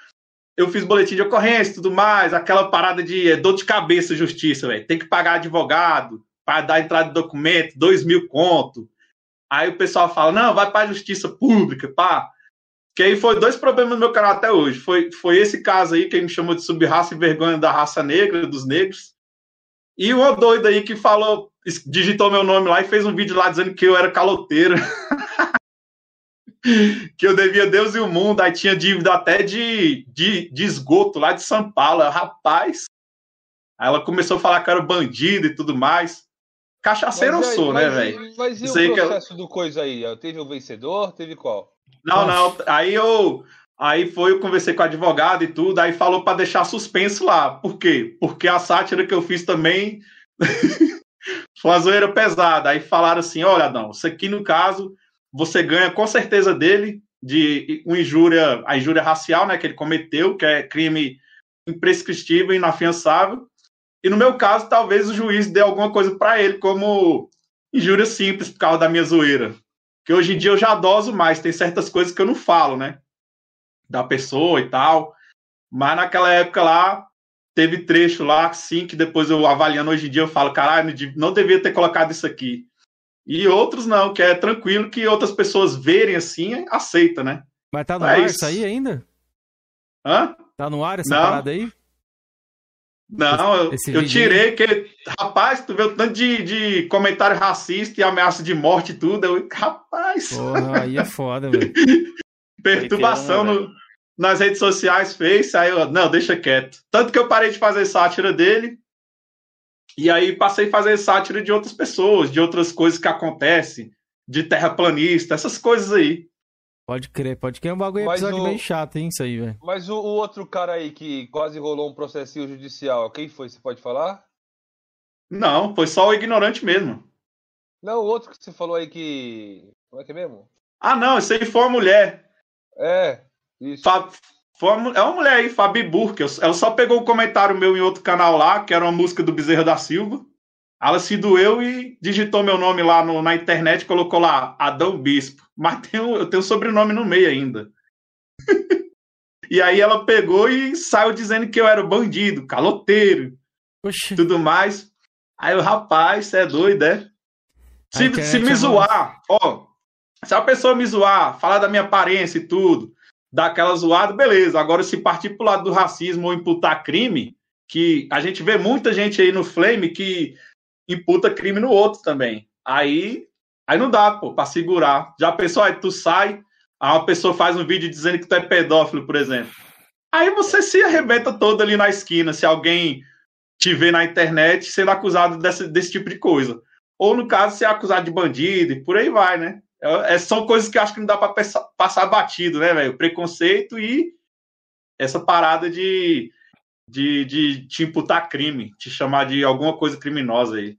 eu fiz boletim de ocorrência e tudo mais, aquela parada de é, dor de cabeça, justiça, velho. Tem que pagar advogado para dar entrada de documento, dois mil conto. Aí o pessoal fala, não, vai para a justiça pública, pá. Que aí foi dois problemas no meu canal até hoje. Foi, foi esse caso aí que me chamou de subraça e vergonha da raça negra, dos negros. E uma doida aí que falou, digitou meu nome lá e fez um vídeo lá dizendo que eu era caloteiro. que eu devia Deus e o mundo, aí tinha dívida até de, de, de esgoto lá de São Paulo. Rapaz. Aí ela começou a falar que era bandido e tudo mais. Cachaceiro eu Mas aí- sou, né, mas- velho? Mas e Isso aí o que eu- processo do coisa aí? Teve o vencedor? Teve qual? Não, não. Aí eu. Aí foi, eu conversei com o advogado e tudo, aí falou para deixar suspenso lá. Por quê? Porque a sátira que eu fiz também foi uma zoeira pesada. Aí falaram assim: olha, Adão, isso aqui no caso, você ganha com certeza dele de uma injúria, a injúria racial, né, que ele cometeu, que é crime imprescritível e inafiançável. E no meu caso, talvez o juiz dê alguma coisa para ele, como injúria simples, por causa da minha zoeira. Que hoje em dia eu já doso mais, tem certas coisas que eu não falo, né? Da pessoa e tal. Mas naquela época lá, teve trecho lá, sim, que depois eu avaliando hoje em dia, eu falo, caralho, não dev- não devia ter colocado isso aqui. E outros não, que é tranquilo que outras pessoas verem assim, aceita, né? Mas tá no É ar isso aí ainda? Hã? Tá no ar essa Não. parada aí? Não, eu, Esse eu vídeo tirei que. Rapaz, tu vê o tanto de, de comentário racista e ameaça de morte e tudo. Eu, rapaz, Porra, aí é foda, velho. perturbação no- nas redes sociais fez, aí eu, não, deixa quieto. Tanto que eu parei de fazer sátira dele, e aí passei a fazer sátira de outras pessoas, de outras coisas que acontecem, de terraplanista, essas coisas aí. Pode crer, pode crer. É um bagulho Mas episódio o- bem chato, hein, isso aí, velho. Mas o, o outro cara aí que quase rolou um processinho judicial, quem foi? Você pode falar? Não, foi só o ignorante mesmo. Não, o outro que você falou aí que. Como é que é mesmo? Ah, não, isso aí foi uma mulher. É, isso. Fa- foi uma é uma mulher aí, Fabi Burke. Ela só pegou um comentário meu em outro canal lá, que era uma música do Bezerra da Silva. Ela se doeu e digitou meu nome lá no- na internet, colocou lá Adão Bispo. Mas um- eu tenho sobrenome no meio ainda. e aí ela pegou e saiu dizendo que eu era bandido, caloteiro, Oxi. tudo mais. Aí o rapaz, você é doido, é? Se, internet se me é zoar, ó, se a pessoa me zoar, falar da minha aparência e tudo, dar aquela zoada, beleza. Agora, se partir pro lado do racismo ou imputar crime, que a gente vê muita gente aí no Flame que imputa crime no outro também. Aí, aí não dá, pô, pra segurar. Já pensou, aí tu sai, aí uma pessoa faz um vídeo dizendo que tu é pedófilo, por exemplo. Aí você se arrebenta todo ali na esquina, se alguém te vê na internet sendo acusado desse, desse tipo de coisa. Ou, no caso, ser acusado de bandido e por aí vai, né? É, é, são coisas que acho que não dá para passar batido, né, velho? Preconceito e essa parada de, de, de te imputar crime, te chamar de alguma coisa criminosa aí.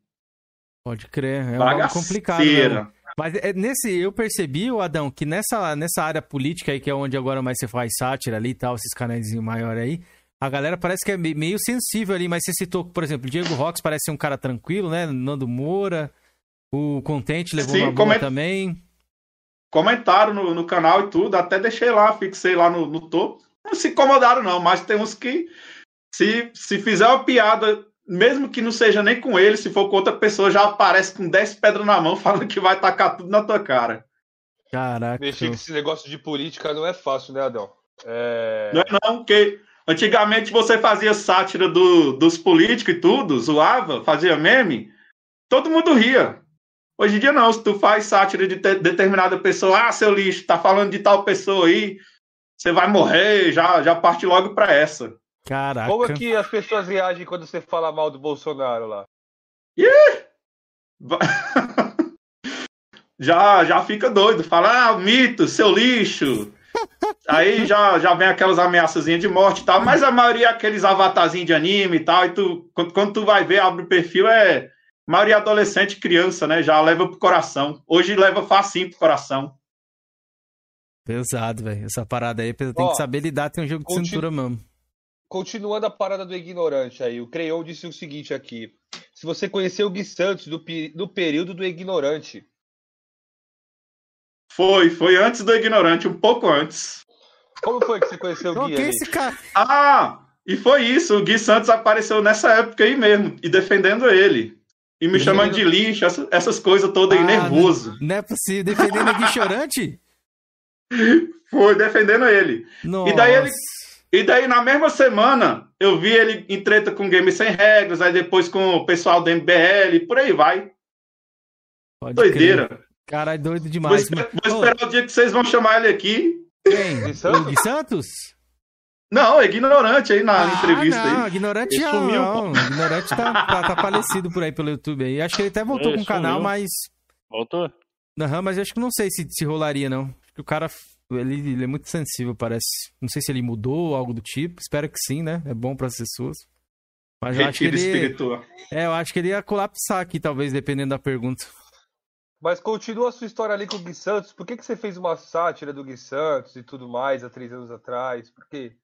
Pode crer, é algo complicado. Mesmo. Mas é, nesse, eu percebi, Adão, que nessa, nessa área política aí, que é onde agora mais você faz sátira ali e tal, esses canais maiores aí, a galera parece que é meio sensível ali, mas você citou, por exemplo, Diego Rox parece ser um cara tranquilo, né? Nando Moura, o Contente levou Sim, uma boa também. Comentaram no, no canal e tudo, até deixei lá, fixei lá no, no topo. Não se incomodaram, não, mas tem uns que, se, se fizer uma piada, mesmo que não seja nem com ele, se for com outra pessoa, já aparece com 10 pedras na mão, falando que vai tacar tudo na tua cara. Caraca. Mexer com esse negócio de política não é fácil, né, Adão? É... Não é não, porque antigamente você fazia sátira do, dos políticos e tudo, zoava, fazia meme, todo mundo ria. Hoje em dia não, se tu faz sátira de determinada pessoa, ah, seu lixo, tá falando de tal pessoa aí, você vai morrer, já, já parte logo para essa. Caraca. Como é que as pessoas reagem quando você fala mal do Bolsonaro lá? já, já fica doido. Fala, ah, mito, seu lixo. Aí já, já vem aquelas ameaçazinhas de morte e tal, mas a maioria é aqueles avatarzinhos de anime e tal, e tu, quando, quando tu vai ver, abre o perfil, é maioria adolescente criança, né? Já leva pro coração. Hoje leva facinho pro coração. Pesado, velho. Essa parada aí, tem Ó, que saber lidar, tem um jogo de cintura mesmo. Continuando a parada do ignorante aí, o Creon disse o seguinte aqui. Se você conheceu o Gui Santos do, do período do ignorante. Foi, foi antes do ignorante, um pouco antes. Como foi que você conheceu o Gui? É esse cara? Ah, e foi isso. O Gui Santos apareceu nessa época aí mesmo, e defendendo ele. E me chamando de lixo, essas, essas coisas todas aí, ah, nervoso. Não, não é possível. Defendendo o Gui Chorante? Foi defendendo ele. Nossa. E daí ele. E daí, na mesma semana, eu vi ele em treta com Game Sem Regras, aí depois com o pessoal do MBL, por aí vai. Pode Doideira. Caralho, doido demais. Vou, esperar, vou esperar o dia que vocês vão chamar ele aqui. Quem? De Santos? Não, é ignorante aí na ah, entrevista. Não, aí. ignorante já sumiu, não. Ignorante tá, tá, tá, falecido por aí pelo YouTube aí. Acho que ele até voltou com o canal, mas. Voltou? Aham, mas acho que não sei se, se rolaria, não que o cara ele, ele, é muito sensível, parece. Não sei se ele mudou algo do tipo. Espero que sim, né? É bom para as pessoas. Mas eu acho que ele. Espiritual. É, eu acho que ele ia colapsar aqui, talvez, dependendo da pergunta. Mas continua a sua história ali com o Gui Santos. Por que, que você fez uma sátira do Gui Santos e tudo mais há três anos atrás? Por quê?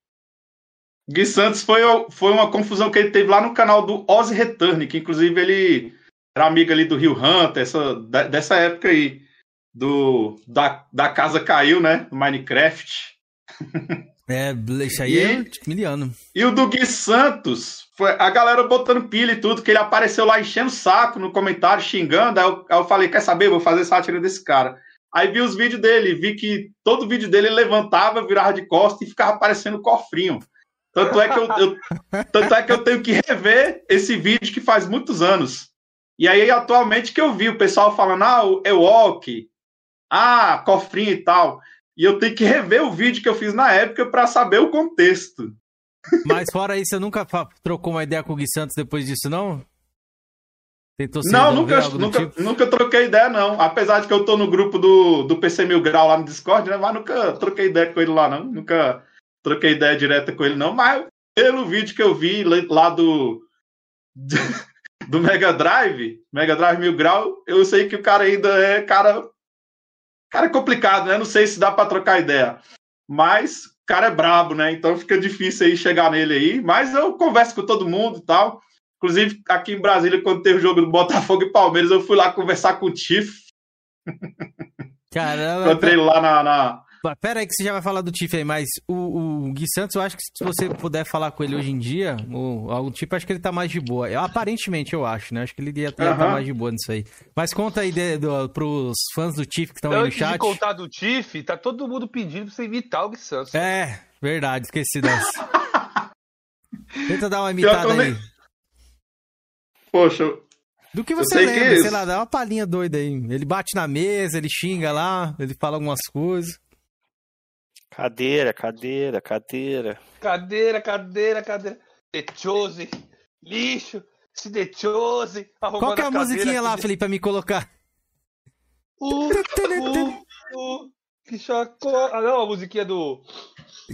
Gui Santos foi, foi uma confusão que ele teve lá no canal do Ozzy Return, que inclusive ele era amigo ali do Rio Hunter, essa, dessa época aí do da, da casa caiu, né? Do Minecraft. É, isso aí e, é miliano. E o do Gui Santos, foi a galera botando pilha e tudo, que ele apareceu lá enchendo o saco no comentário, xingando. Aí eu, aí eu falei, quer saber? Vou fazer sátira desse cara. Aí vi os vídeos dele, vi que todo vídeo dele ele levantava, virava de costas e ficava parecendo cofrinho. Tanto é que eu, eu, tanto é que eu tenho que rever esse vídeo que faz muitos anos. E aí, atualmente, que eu vi o pessoal falando, ah, o Ewok, ah, cofrinho e tal. E eu tenho que rever o vídeo que eu fiz na época para saber o contexto. Mas fora isso, você nunca trocou uma ideia com o Gui Santos depois disso, não? Tentou não, nunca, nunca, tipo? nunca troquei ideia, não. Apesar de que eu tô no grupo do, do PC Mil Grau lá no Discord, né? Mas nunca troquei ideia com ele lá, não. Nunca troquei ideia direta com ele, não. Mas pelo vídeo que eu vi lá do. do Mega Drive, Mega Drive Mil Grau, eu sei que o cara ainda é cara Cara, é complicado, né? Não sei se dá para trocar ideia. Mas o cara é brabo, né? Então fica difícil aí chegar nele aí. Mas eu converso com todo mundo e tal. Inclusive, aqui em Brasília, quando teve o jogo do Botafogo e Palmeiras, eu fui lá conversar com o Tiff. Caramba. Encontrei ele lá na, na, Pera aí que você já vai falar do Tiff aí, mas o, o, Gui Santos, eu acho que se você puder falar com ele hoje em dia, ou algum tipo, acho que ele tá mais de boa. Eu, aparentemente, eu acho, né? Acho que ele ia estar uhum. tá mais de boa nisso aí. Mas conta aí de, do, pros fãs do Tiff que estão aí no chat. Antes de contar do Tiff, tá todo mundo pedindo pra você imitar o Gui Santos. É, verdade, esqueci dessa. Tenta dar uma imitada aí. Poxa, do que você lembra, que sei lá, dá uma palhinha doida aí. Ele bate na mesa, ele xinga lá, ele fala algumas coisas. Cadeira, cadeira, cadeira. Cadeira, cadeira, cadeira. Dechose, lixo, se dechose. Qual que é a musiquinha lá, Felipe, pra me colocar? Uh, uh, uh, que chacota. Ah, não, a musiquinha do.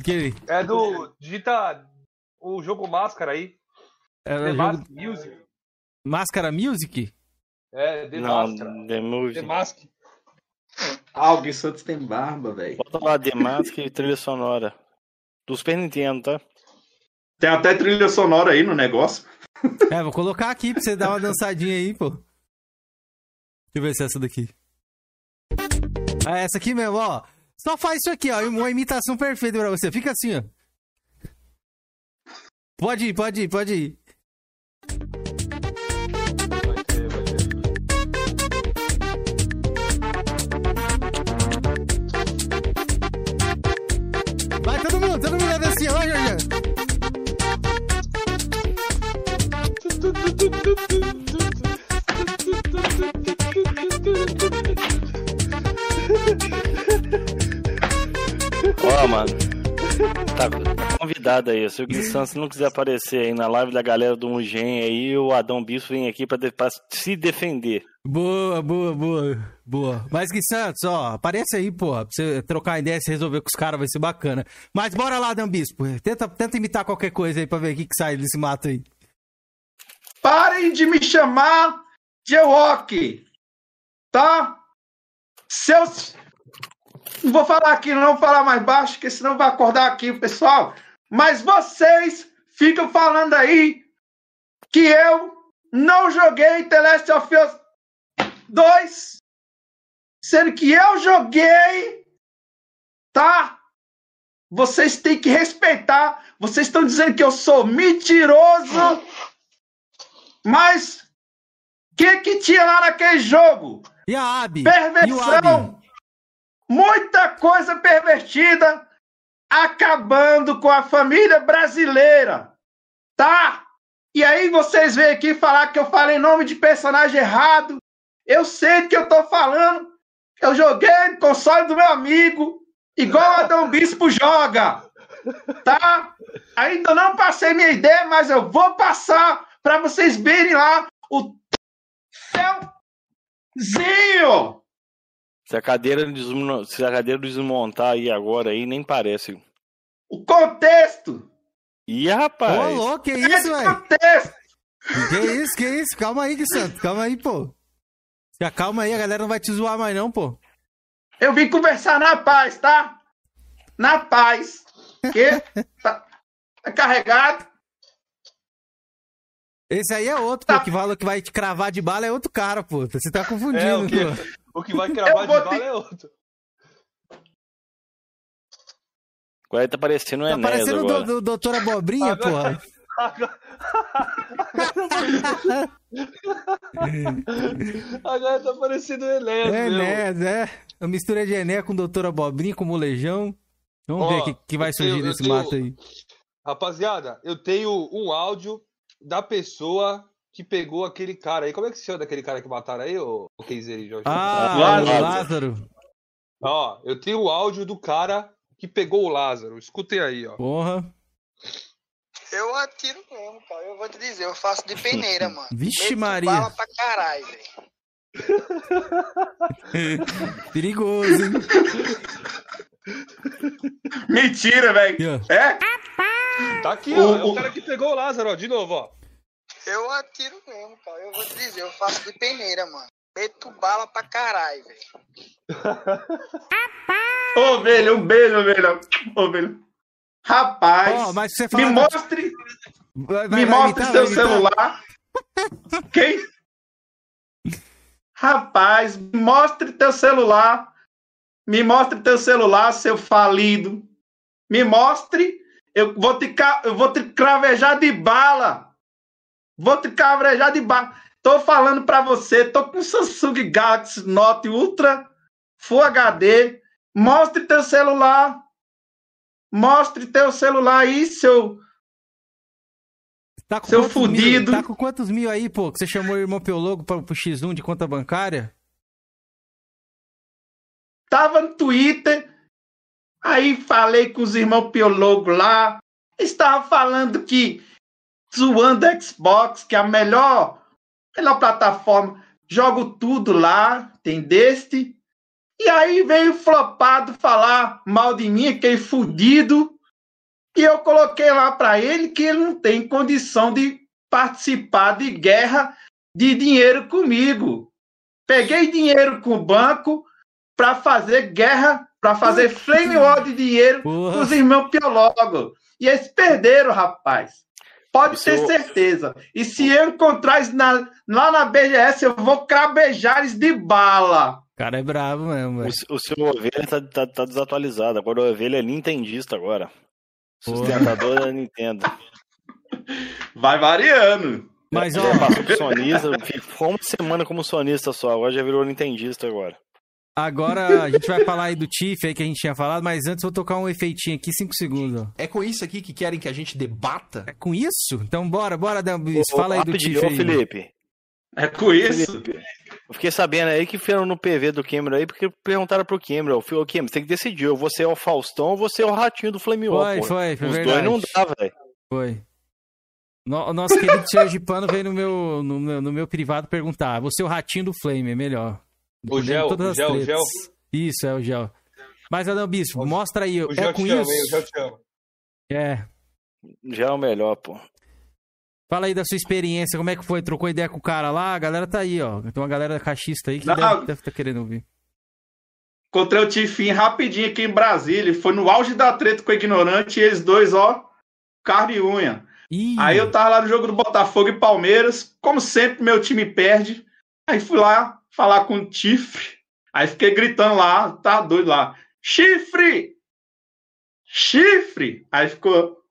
Que, É do. Digita o jogo Máscara aí. é, The o Mask jogo Music. Máscara Music? É, The Não, Máscara. The. The Mask. Ah, o Gui Santos tem barba, velho. Bota lá Mask e trilha sonora. Do Super Nintendo, tá? Tem até trilha sonora aí no negócio. É, vou colocar aqui pra você dar uma dançadinha aí, pô. Deixa eu ver se é essa daqui. Ah, essa aqui mesmo, ó. Só faz isso aqui, ó. Uma imitação perfeita pra você. Fica assim, ó. Pode ir, pode ir, pode ir. Ó, mano. Tá, tá convidado aí. Se o Gui Santos não quiser aparecer aí na live da galera do Mugen aí, o Adão Bispo vem aqui pra, de- pra se defender. Boa, boa, boa, boa. Mas que Santos, ó, aparece aí, pô. Pra você trocar ideia, se resolver com os caras, vai ser bacana. Mas bora lá, Dan Bispo. Tenta, tenta imitar qualquer coisa aí pra ver o que, que sai desse mato aí. Parem de me chamar de Ewok, tá? Seus. Não vou falar aqui, não vou falar mais baixo, porque senão vai acordar aqui o pessoal. Mas vocês ficam falando aí que eu não joguei The Last of Us 2, sendo que eu joguei, tá? Vocês têm que respeitar. Vocês estão dizendo que eu sou mentiroso. Mas o que que tinha lá naquele jogo? E a Abby? Perversão! Muita coisa pervertida acabando com a família brasileira, tá? E aí vocês vêm aqui falar que eu falei nome de personagem errado. Eu sei do que eu tô falando. Eu joguei no console do meu amigo, igual Adão Bispo joga, tá? Ainda não passei minha ideia, mas eu vou passar para vocês verem lá o céuzinho. Se a cadeira, desmo- se a cadeira desmontar aí agora aí, nem parece. O contexto. Ih, Ô, rapaz. louco, que Esse isso, velho? contexto. Que isso, que isso? Calma aí, que santo. Calma aí, pô. Se acalma aí, a galera não vai te zoar mais não, pô. Eu vim conversar na paz, tá? Na paz. Que tá, tá carregado. Esse aí é outro, Tá. pô, que fala que vai te cravar de bala é outro cara, pô. Você tá É, confundindo, o que, pô. O que vai cravar de bala te- é outro. Agora tá parecendo o Tá Enéas parecendo o agora. do, do Doutor Abobrinha, Agora- porra. Agora tá parecendo o Enéas, É, né, é. A mistura de Ené com Doutor Abobrinha, com molejão. Vamos Ó, ver o que, que vai surgir tenho- eu desse tenho- mato aí. Rapaziada, eu tenho um áudio da pessoa que pegou aquele cara aí. Como é que se chama daquele cara que mataram aí, ô, ô Keizeri, Jorge? Ah, Lázaro. o Lázaro. Ó, eu tenho o áudio do cara que pegou o Lázaro. Escutem aí, ó. Porra. Eu atiro mesmo, cara. Eu vou te dizer, eu faço de peneira, mano. Vixe Maria. bala pra caralho, velho. Perigoso, hein? Mentira, velho. É? Tá aqui, O- ó. É o o- cara que pegou o Lázaro, ó. De novo, ó. Eu atiro mesmo, cara. Eu vou te dizer, eu faço de peneira, mano. Meto bala pra caralho, velho. Ô, velho, um beijo, velho. Ô, velho. Rapaz, Ó, mas você me mostre, Vai- me vai mostre imitar, seu imitar? celular. Quem? Rapaz, me mostre teu celular. Me mostre teu celular, seu falido. Me mostre. Eu vou te, eu vou te cravejar de bala. Vou te cravejar de bala. Tô falando pra você, tô com Samsung Galaxy Note Ultra Full HD. Mostre teu celular. Mostre teu celular aí, seu. Tá com Seu quantos mil- fudido. tá com quantos mil aí, pô? Que você chamou o irmão Piologo pra, pro X1 de conta bancária? Tava no Twitter. Aí falei com os irmãos Piologo lá. Estava falando que zoando Xbox, que é a melhor, melhor plataforma. Jogo tudo lá. tem deste. E aí veio flopado falar mal de mim, aquele fudido. E eu coloquei lá para ele que ele não tem condição de participar de guerra de dinheiro comigo. Peguei dinheiro com o banco para fazer guerra, para fazer flame war de dinheiro Porra. com os irmãos Piologo. E eles perderam, rapaz. Pode ter seu- certeza. E se eu encontrar na- lá na BGS, eu vou crabejar eles de bala. O cara é bravo mesmo, O, velho. o seu ovelha tá, tá, tá desatualizado. Agora o ovelha é nintendista agora. Porra. Sustentador da Nintendo. Vai variando. Mas, ó, passou pro sonista, ficou uma semana como sonista só, agora já virou nintendista agora. Agora a gente vai falar aí do Tiff aí que a gente tinha falado, mas antes eu vou tocar um efeitinho aqui, 5 segundos. É com isso aqui que querem que a gente debata? É com isso? Então bora, bora, Dambis. Fala aí do Tiff aí. Felipe. É com isso. Felipe, Eu fiquei sabendo aí que foram no PV do Cameron aí, porque perguntaram pro Cameron, ô Cameron, você tem que decidir, ou você é o Faustão ou você é o ratinho do Flame War, Foi, pô. foi, foi Os verdade. dois não dá, velho. Foi. No- o nosso querido Sergipano veio no meu, no, meu, no meu privado perguntar: você é o ratinho do Flame, é melhor. O Gel, Todas o as Gel, o. Gel. Isso, é o Gel. Mas, Adão Bispo, O- mostra aí. O é Gel com te isso? hein? O Gel te ama. É. Já é o melhor, pô. Fala aí da sua experiência, como é que foi? Trocou ideia com o cara lá? A galera tá aí, ó. Tem uma galera caixista aí que Não. deve estar querendo ouvir. Encontrei o Tifinho rapidinho aqui em Brasília. Foi no auge da treta com o ignorante e eles dois, ó, carne e unha. Ih, Aí eu tava lá no jogo do Botafogo e Palmeiras. Como sempre, meu time perde. Aí fui lá falar com o Chifre. Aí fiquei gritando lá, tá doido lá. Chifre! Chifre! Aí ficou.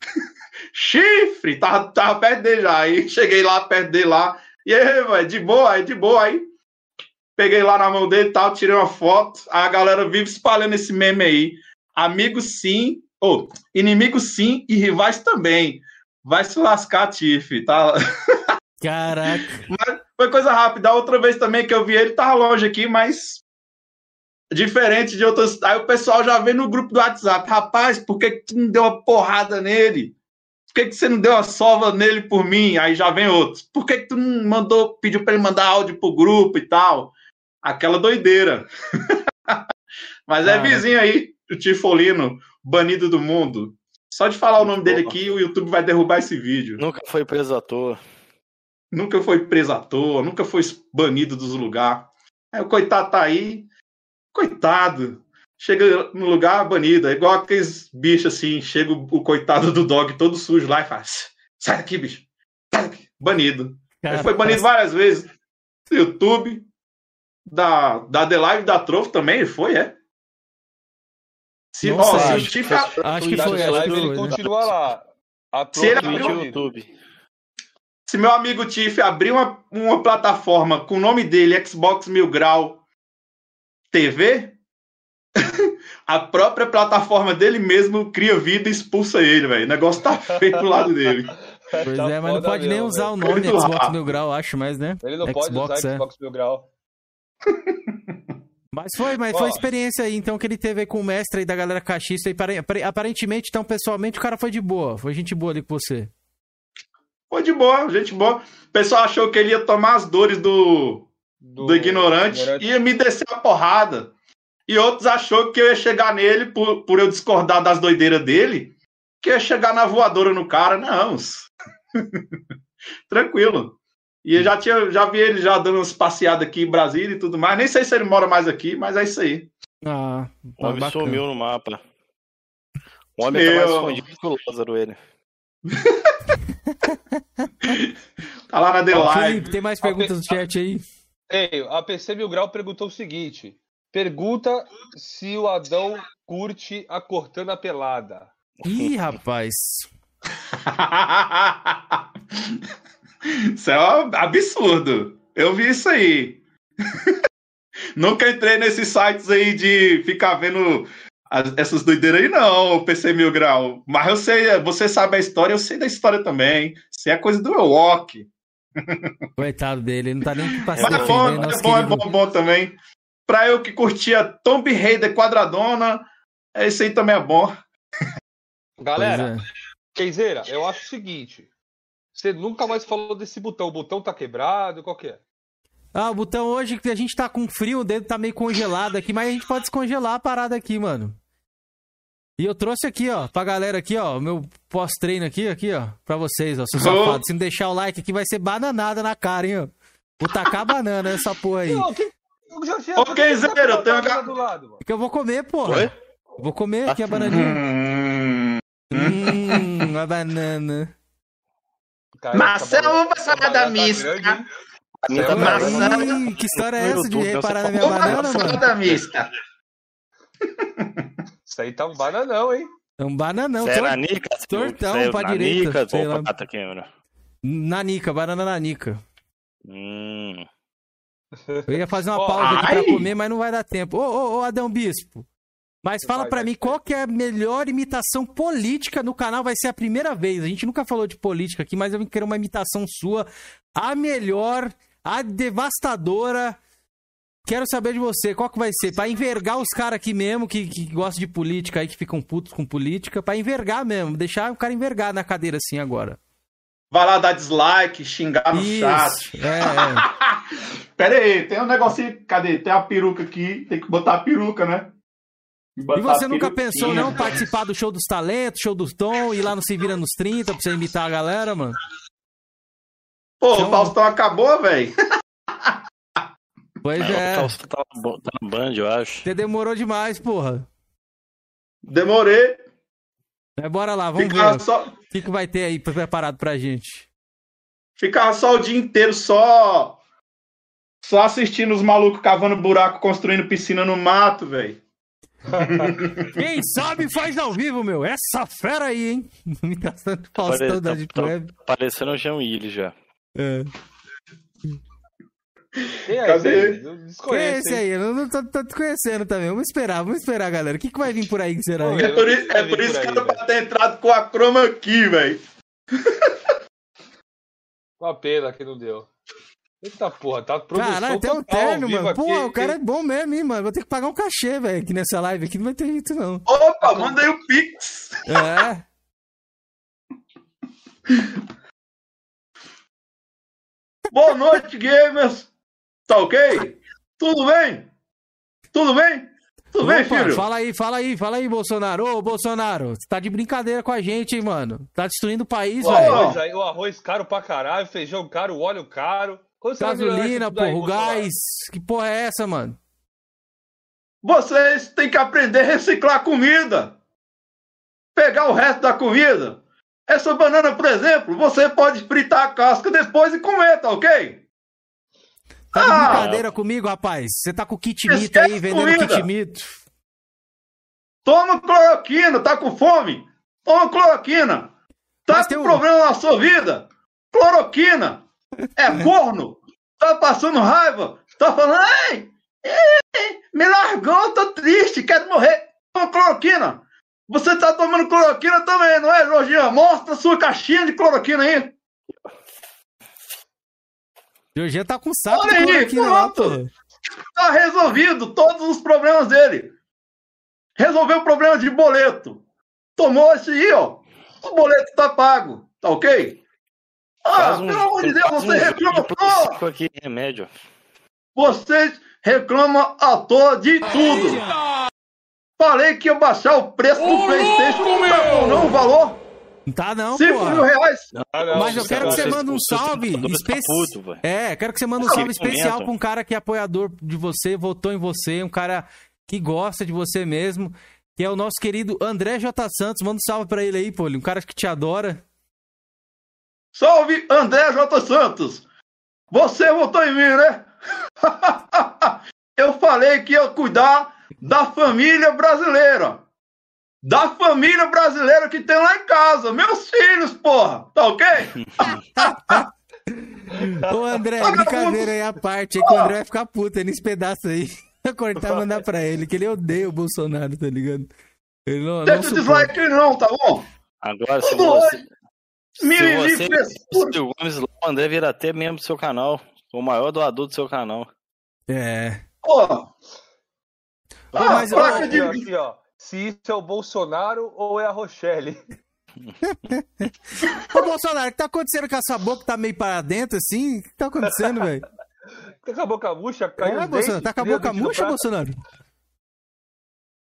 Chifre! Tava, tava perto dele já. Aí cheguei lá perto dele lá. E aí, velho, de boa, aí de boa. Aí peguei lá na mão dele e tal, tirei uma foto. A galera vive espalhando esse meme aí. Amigos sim, ou inimigos sim e rivais também. Vai se lascar, Tiff, tá? Caraca. Foi coisa rápida. A outra vez também que eu vi ele, tava longe aqui, mas diferente de outras. Aí o pessoal já vê no grupo do WhatsApp, rapaz, por que, que tu não deu uma porrada nele? Por que, que você não deu uma sova nele por mim? Aí já vem outros. Por que, que tu não mandou, pediu para ele mandar áudio pro grupo e tal? Aquela doideira. mas é Cara. vizinho aí, o Tifolino, banido do mundo. Só de falar o nome dele aqui, o YouTube vai derrubar esse vídeo. Nunca foi preso à toa. Nunca foi preso à toa, nunca foi banido dos lugares. Aí o coitado tá aí, coitado. Chega no lugar banido, é igual aqueles bichos assim. Chega o, o coitado do dog todo sujo lá e faz: Sai daqui, bicho, sai daqui. Banido. Ele foi banido várias vezes. Do YouTube, da, da The Live da Trovo também, ele foi, é? Se, Não ó, se o acho Tiff- que Acho que foi, acho que live ele foi. né? continua lá. A Se ele abriu o. YouTube. Se meu amigo Tiff abrir uma, uma plataforma com o nome dele, Xbox Mil Grau TV, a própria plataforma dele mesmo cria vida e expulsa ele, velho. O negócio tá feio pro lado dele. Pois Tá é, mas não pode nem mesmo, usar o velho. nome Xbox rápido. Mil Grau, acho, mas, né? Ele não pode Xbox, usar é. Xbox Mil Grau. Mas foi, mas Ó. foi a experiência aí, então, que ele teve aí com o mestre aí da galera caixista. E pare- apare- aparentemente, então, pessoalmente, o cara foi de boa. Foi gente boa ali com você. Foi de boa, gente boa. O pessoal achou que ele ia tomar as dores do, do, ignorante, e ia me descer a porrada. E outros achou que eu ia chegar nele, por, por eu discordar das doideiras dele, que eu ia chegar na voadora no cara. Não. Tranquilo. E eu já, tinha, já vi ele já dando umas passeadas aqui em Brasília e tudo mais. Nem sei se ele mora mais aqui, mas é isso aí. Ah, O homem bacana. sumiu no mapa. O homem tá Meu. mais escondido que o Lázaro, ele. Tá lá na The Ó. Felipe, tem mais perguntas no chat aí? Ei, a PC Mil Grau perguntou o seguinte: pergunta se o Adão curte a Cortana pelada. Ih, rapaz. isso é um absurdo. Eu vi isso aí. Nunca entrei nesses sites aí de ficar vendo as- essas doideiras aí, não, PC Mil Grau. Mas eu sei, você sabe a história, eu sei da história também. Isso é coisa do Ewok. Coitado dele, ele não tá nem se Mas é defender, bom, é bom, é bom, bom também. Pra eu que curtia Tomb Raider Quadradona, esse aí também é bom. Galera, é. Keizeira, eu acho o seguinte: você nunca mais falou desse botão. O botão tá quebrado, qual que é? Ah, o botão hoje que a gente tá com frio, o dedo tá meio congelado aqui, mas a gente pode descongelar a parada aqui, mano. E eu trouxe aqui, ó, pra galera aqui, ó, o meu pós-treino aqui, aqui, ó, pra vocês, ó, seus Oh. Se não deixar o like aqui, vai ser bananada na cara, hein, ó. Vou tacar banana essa porra aí. Ô, que tá com a eu tenho banana uma- do lado, mano? Que eu vou comer, porra. Oi? Vou comer aqui a bananinha. Hum, Hum, a banana. Cara, Maçã essa banana- ou essa salada banana tá mista? banana- Ih, que história é essa de reparar na minha Uma banana, mano? salada mista. Isso aí tá um bananão, hein? É um bananão. Você é tor- nanica? tortão Você é pra nanica? direita, sei lá. Tá aqui, mano. Nanica, banana nanica. Hum. Eu ia fazer uma Ó, pausa aqui pra ai! comer, mas não vai dar tempo. Ô, ô, ô, Adão Bispo. Mas fala Vai, pra vai, mim vai. qual que é a melhor imitação política no canal. Vai ser a primeira vez. A gente nunca falou de política aqui, mas eu vim querer uma imitação sua. A melhor, a devastadora. Quero saber de você, qual que vai ser? Pra envergar os caras aqui mesmo, que, que gostam de política aí, que ficam putos com política. Pra envergar mesmo, deixar o cara envergar na cadeira assim agora. Vai lá dar dislike, xingar no chat. Isso, é, é. Pera aí, tem um negocinho. Cadê? Tem a peruca aqui. Tem que botar a peruca, né? E você nunca pensou não participar do show dos talentos, show do Tom, ir lá no Se Vira nos 30 pra você imitar a galera, mano? Pô, Então- o Faustão acabou, velho. Pois é. Tá, tá, bo- tá na Band, eu acho. Você demorou demais, porra. Demorei. Mas bora lá, vamos Ficava ver. só, O que, que vai ter aí preparado pra gente? ficava só o dia inteiro só. Só assistindo os malucos cavando buraco, construindo piscina no mato, velho. Quem sabe faz ao vivo, meu. Essa fera aí, hein? Imitação do Faustão Pare- da tá- Deep tá Web. Parecendo o Jean Willis já. É. Quem é Cadê? esse aí? Eu Quem é desconheço, esse hein? aí? Eu não, tô, tô te conhecendo também. Vamos esperar, vamos esperar, galera. O que, que vai vir por aí, que será? Pô, hein? É por, i- Vai é por por isso aí, que velho. pra ter entrado com a croma aqui, velho. Uma pena que não deu. Eita porra, tá produção Caralho, tem um total ao terno, mano. aqui, Pô, o hein? cara é bom mesmo, hein, mano. Vou ter que pagar um cachê, velho, aqui nessa live aqui. Não vai ter jeito, não. Opa, manda aí o Pix. É. Boa noite, gamers. Tá ok? Tudo bem? Tudo bem? Tudo bem, Opa, filho? Fala aí, fala aí, fala aí, Bolsonaro. Ô, Bolsonaro, você tá de brincadeira com a gente, hein, mano. Tá destruindo o país, velho. o arroz caro pra caralho, feijão caro, o óleo caro. Quando Gasolina, aí, porra, o gás. Que porra é essa, mano? Vocês têm que aprender a reciclar comida. Pegar o resto da comida. Essa banana, por exemplo, você pode fritar a casca depois e comer, tá ok? Tá de Ah! brincadeira comigo, rapaz? Você tá com kit mito aí, vendendo comida. kit mito. Toma cloroquina, tá com fome? Toma cloroquina. Tá Mas com um- problema na sua vida? Cloroquina. É corno? Tá passando raiva? Tá falando, ai, ai, me largou, tô triste, quero morrer. Toma cloroquina. Você tá tomando cloroquina também, não é, Jorginho? Mostra a sua caixinha de cloroquina aí. Jorginho tá com saco Olha de aí, cloroquina lá, pronto. Tá resolvido todos os problemas dele. Resolveu o problema de boleto. Tomou esse aí, ó. O boleto tá pago. Tá ok? Ah, um- pelo amor de Deus, você um reclama. cinco aqui, remédio. vocês reclamam à toa de tudo. Falei que ia baixar o preço do Playstation. Não tá bom não o valor? Não tá não, 5 porra. mil reais. Ah, não, Mas eu quero que caras- você mande um salve tá especial. puto, velho. É, quero que você mande um Não, salve que especial pra um cara que é apoiador de você, votou em você, um cara que gosta de você mesmo, que é o nosso querido André J. Santos. Manda um salve pra ele aí, pô. ele- Um cara que te adora. Salve André J. Santos! Você votou em mim, né? Eu falei que ia cuidar da família brasileira. Da família brasileira que tem lá em casa. Meus filhos, porra. Tá ok? Ô, André, brincadeira aí à parte, aí que o André vai ficar puto aí nesse pedaço aí. Vai cortar e mandar pra ele, que ele odeia o Bolsonaro, tá ligado? Ele não, não Deixa o suporta. dislike não, tá bom? Agora, se Tudo você, se você se o Gomes o André vira até membro do seu canal. O maior doador do seu canal. É. Porra. Ô, Ah, mas, placa ó, aqui, ó. Se isso é o Bolsonaro ou é a Rochelle? Ô, Bolsonaro, o que tá acontecendo com essa boca? Tá meio para dentro assim? O que tá acontecendo, velho? Tá com a boca murcha, caiu É, Bolsonaro, tá com a boca murcha. Bolsonaro?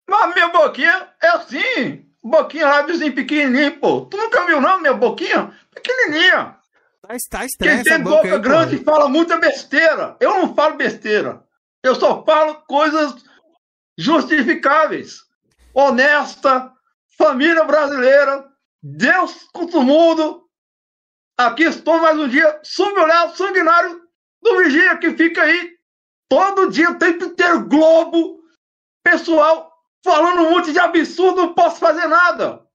Mas minha boquinha é assim. Boquinha, lábiozinho pequenininho, pô. Tu nunca viu, não, minha boquinha? Pequenininha. Tá, tá Quem tem boca boca aí, pô. grande fala muita besteira. Eu não falo besteira. Eu só falo coisas justificáveis. Honesta, família brasileira, Deus contra o mundo. Aqui estou mais um dia, sob o olhar sanguinário do vigia que fica aí todo dia, o tempo inteiro, Globo, pessoal falando um monte de absurdo, não posso fazer nada.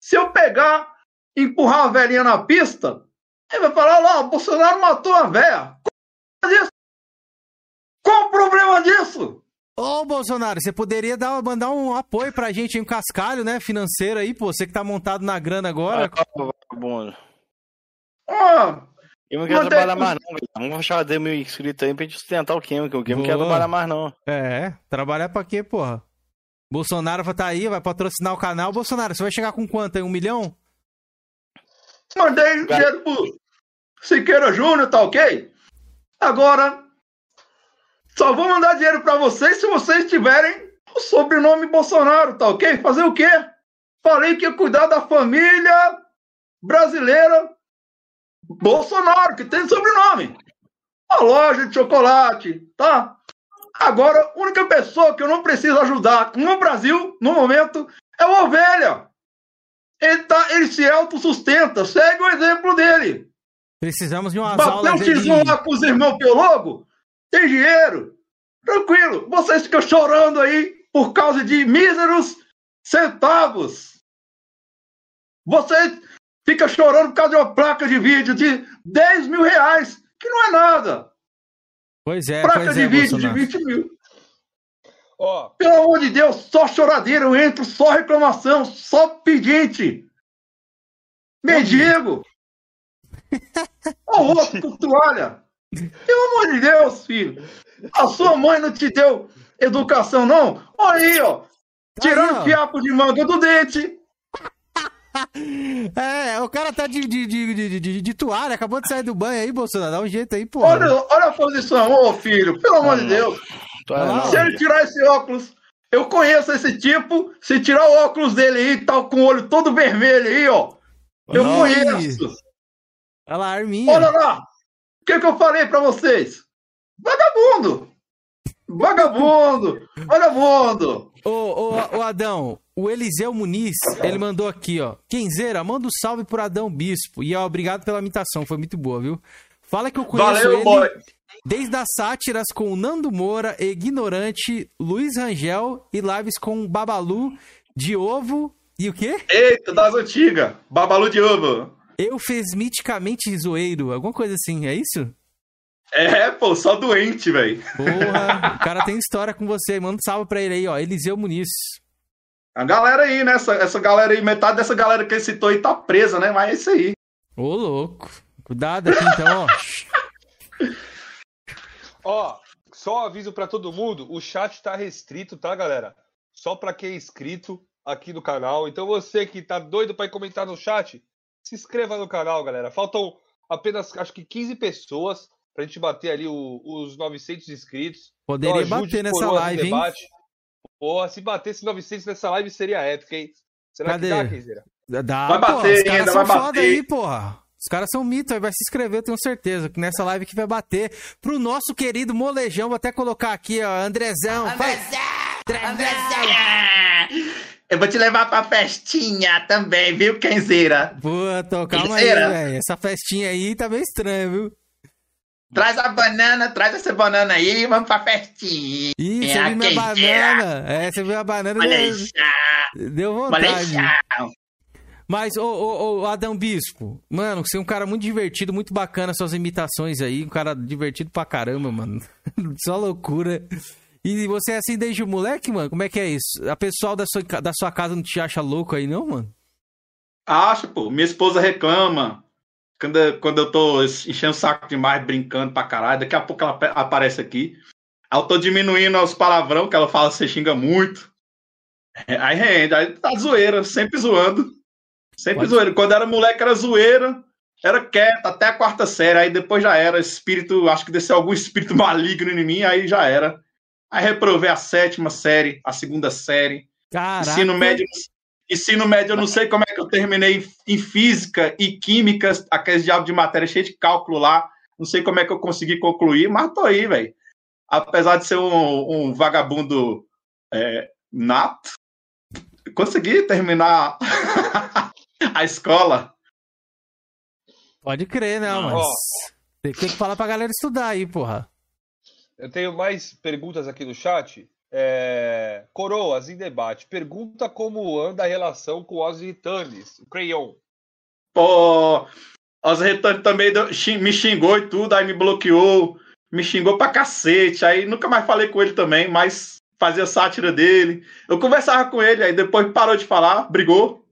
Se eu pegar, empurrar a velhinha na pista, ele vai falar lá, Bolsonaro matou a velha. Qual é? Qual o problema disso? Ô, Bolsonaro, você poderia dar, mandar um apoio pra gente em um cascalho, né? Financeiro aí, pô. Você que tá montado na grana agora. Ah, vagabundo. Ah, Eu não quero Mantém- trabalhar mais, não. velho. Vamos achar de mil inscritos aí pra gente sustentar o Kim, que o Kim não quer trabalhar mais, não. É, trabalhar pra quê, porra? Bolsonaro vai tá aí, vai patrocinar o canal. Bolsonaro, você vai chegar com quanto aí? Um milhão? mandei dinheiro pro Siqueira Júnior, tá ok? Agora, só vou mandar dinheiro pra vocês se vocês tiverem o sobrenome Bolsonaro, tá ok? Fazer o quê? Falei que ia cuidar da família brasileira Bolsonaro, que tem sobrenome. A loja de chocolate, tá? Agora, a única pessoa que eu não preciso ajudar no Brasil, no momento, é o Ovelha. Ele, tá, ele se autossustenta, segue o exemplo dele. Precisamos de umas Bateu aulas um aí tizão de... lá com os irmãos biólogos, tem dinheiro. Tranquilo, vocês ficam chorando aí por causa de míseros centavos. Vocês ficam chorando por causa de uma placa de vídeo de 10 mil reais, que não é nada. Pois é, placa pois de é, vídeo Bolsonaro. de 20 mil. Ó, Pelo amor de Deus, só choradeira, eu entro, só reclamação, só pedinte. Mendigo. Ó, o outro com toalha. Pelo amor de Deus, filho. A sua mãe não te deu educação, não? Olha aí, ó. Tirando ó. fiapo de manga do dente. É, o cara tá de, de, de, de, de- de toalha, acabou de sair do banho aí, Bolsonaro. Dá um jeito aí, pô. Olha, olha a posição, ô filho. Pelo amor de não. Deus. Não. Se ele tirar esse óculos, eu conheço esse tipo. Se tirar o óculos dele aí, tá com o olho todo vermelho aí, ó. Eu conheço. Olha lá, Arminha. Olha lá! O que, que eu falei pra vocês? Vagabundo! Vagabundo! Vagabundo! Ô, ô, ô, Adão, o Eliseu Muniz, ele mandou aqui, ó. Quinzeira, manda um salve pro Adão Bispo. E ó, obrigado pela imitação, foi muito boa, viu? Fala que eu conheço Valeu, ele boy! desde as sátiras com o Nando Moura, Ignorante, Luiz Rangel e lives com Babalu, de ovo e o quê? Eita, das antigas! Babalu de ovo! Eufemisticamente zoeiro, alguma coisa assim, é isso? É, pô, só doente, velho. Porra, o cara tem história com você. Manda um salve pra ele aí, ó. Eliseu Muniz. A galera aí, né? Essa, essa galera aí, metade dessa galera que ele citou aí tá presa, né? Mas é isso aí. Ô, louco. Cuidado aqui então, ó. ó, só aviso pra todo mundo, o chat tá restrito, tá, galera? Só pra quem é inscrito aqui no canal. Então você que tá doido pra ir comentar no chat, se inscreva no canal, galera. Faltam apenas, acho que 15 pessoas pra gente bater ali o- os 900 inscritos. Poderia Então, bater nessa live, hein? debate. Porra, se batesse 900 nessa live seria épica, hein? Será Cadê? que dá, Kenzeira? Dá, Vai bater os caras ainda, são vai foda bater. aí, porra. Os caras são mito, aí vai se inscrever, eu tenho certeza, que nessa live que vai bater pro nosso querido molejão, vou até colocar aqui, ó, Andrezão. Vai. Eu vou te levar pra festinha também, viu, Kenzeira? Puta, calma aí, Terceira. velho. Essa festinha aí tá meio estranha, viu? Traz a banana, traz essa banana aí e vamos pra festinha. Ih, você viu minha Kenzeira. banana. É, você viu a banana, deu, deu vontade. Mas, ô, ô, ô, Adão Bispo, mano, você é um cara muito divertido, muito bacana suas imitações aí, um cara divertido pra caramba, mano. Só loucura. E você é assim desde o moleque, mano? Como é que é isso? A pessoal da sua, da sua casa não te acha louco aí, não, mano? Acho, pô. Minha esposa reclama quando, quando eu tô enchendo o saco demais, brincando pra caralho. Daqui a pouco ela ap- aparece aqui. Aí eu tô diminuindo os palavrão que ela fala, você xinga muito. Aí rende, aí tá zoeira, sempre zoando. Sempre Pode- zoeira. Quando era moleque era zoeira. Era quieto até a quarta série, aí depois já era. Espírito, acho que desceu algum espírito maligno em mim, aí já era. Aí reprovei a sétima série, a segunda série. Caraca. Ensino médio, ensino médio, eu não sei como é que eu terminei em física e química, aqueles diabos de matéria cheio de cálculo lá. Não sei como é que eu consegui concluir, mas tô aí, velho. Apesar de ser um, um vagabundo é, nato, consegui terminar a escola. Pode crer, não, mas. Tem que falar pra galera estudar aí, porra. Eu tenho mais perguntas aqui no chat. É... Coroas em debate. Pergunta como anda a relação com os Ritanes, o Crayon. Pô, os retornos também me xingou e tudo, aí me bloqueou, me xingou pra cacete, aí nunca mais falei com ele também, mas fazia sátira dele. Eu conversava com ele, aí depois parou de falar, brigou.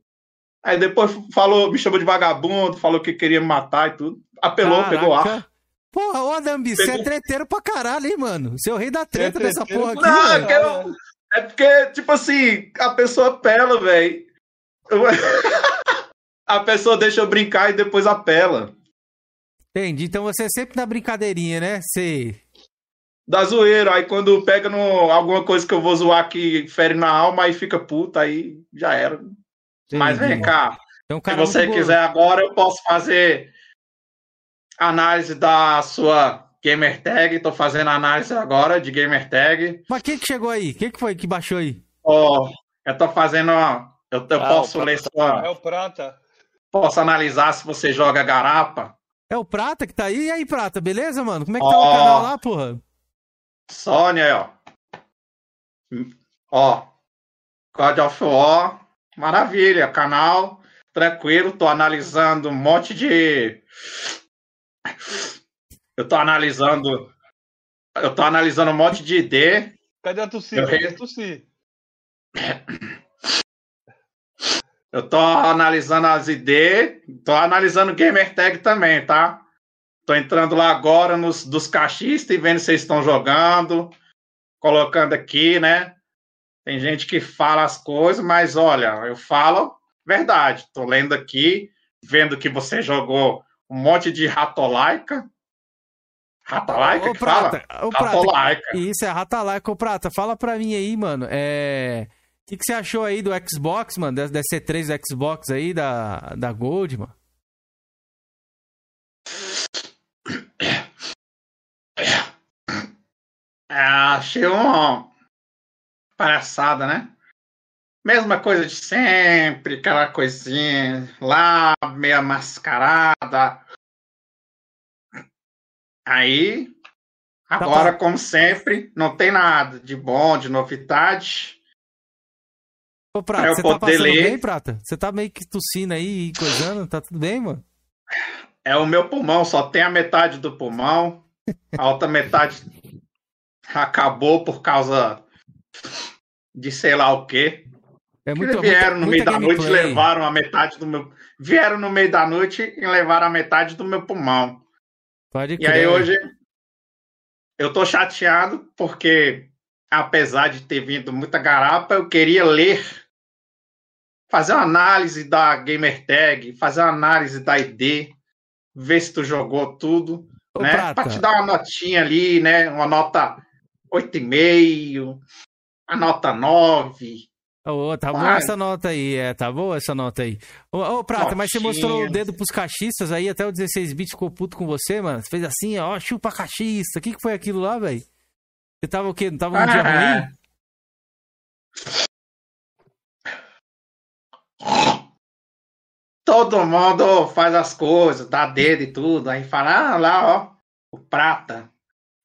Aí depois falou, me chamou de vagabundo, falou que queria me matar e tudo. Apelou, pegou ar. Porra, ô Adambi, você é treteiro pra caralho, hein, mano? Você é o rei da treta É dessa porra aqui, Não, velho. é que eu- É porque, tipo assim, a pessoa apela, velho. A pessoa deixa eu brincar e depois apela. Entendi. Então você é sempre na brincadeirinha, né? Você. Da zoeira, aí quando pega no, alguma coisa que eu vou zoar que fere na alma, aí fica puta, aí já era. Mas vem cá, É um se cara você quiser agora, eu posso fazer análise da sua gamer tag. Tô fazendo análise agora de gamer tag. Mas quem que chegou aí? Quem que foi que baixou aí? Ó, eu tô fazendo, ó, eu, eu Ah, posso ler É sua, o Prata. posso analisar se você joga garapa. É o Prata que tá aí? E aí, Prata, beleza, mano? Como é que tá o canal lá, porra? Sônia, aí, ó. Ó, God of War, maravilha, canal tranquilo, tô analisando um monte de. Eu tô analisando. Eu tô analisando um monte de ID. Cadê a Tussi? Eu Cadê a Tussi? Eu tô analisando as ID. Tô analisando Gamer Tag também, tá? Tô entrando lá agora nos dos cachistas e vendo se vocês estão jogando. Colocando aqui, né? Tem gente que fala as coisas, mas olha, eu falo verdade. Tô lendo aqui, vendo que você jogou um monte de ratolaica. Ratolaica Ô, que fala? Prata, Prata. Ratolaica. Isso é Ratalaica. Ô, Prata, fala pra mim aí, mano. É. O que, que você achou aí do Xbox, mano? Da, da C3 do Xbox aí, da, da Gold, mano? É, achei uma palhaçada, né? Mesma coisa de sempre, aquela coisinha lá, meia mascarada. Aí, agora, como sempre, não tem nada de bom, de novidade. Ô, Pra Prata, você tá passando ler. bem, Prata? Você tá meio que tossindo aí e coisando? Tá tudo bem, mano? É o meu pulmão, só tem a metade do pulmão. A outra metade acabou por causa de sei lá o quê. É muito vieram no meio da noite e levaram a metade do meu. Vieram no meio da noite e levaram a metade do meu pulmão. Pode E aí crer. hoje eu tô chateado porque, apesar de ter vindo muita garapa, eu queria ler, fazer uma análise da Gamer Tag, fazer uma análise da ID, ver se tu jogou tudo, Ô, né? Prata, Pra te dar uma notinha ali, né? Uma nota 8,5, a nota 9. Ô, tá boa essa nota aí, é, tá boa essa nota aí. Ô, ô, Prata, mas você mostrou o dedo pros cachistas aí, até o 16 bits ficou puto com você, mano. Você fez assim, ó, chupa cachista. O que que foi aquilo lá, velho? Você tava o quê? Não tava um dia Ah. ruim? Todo mundo faz as coisas, dá dedo e tudo, aí fala, ah, lá, ó, o Prata,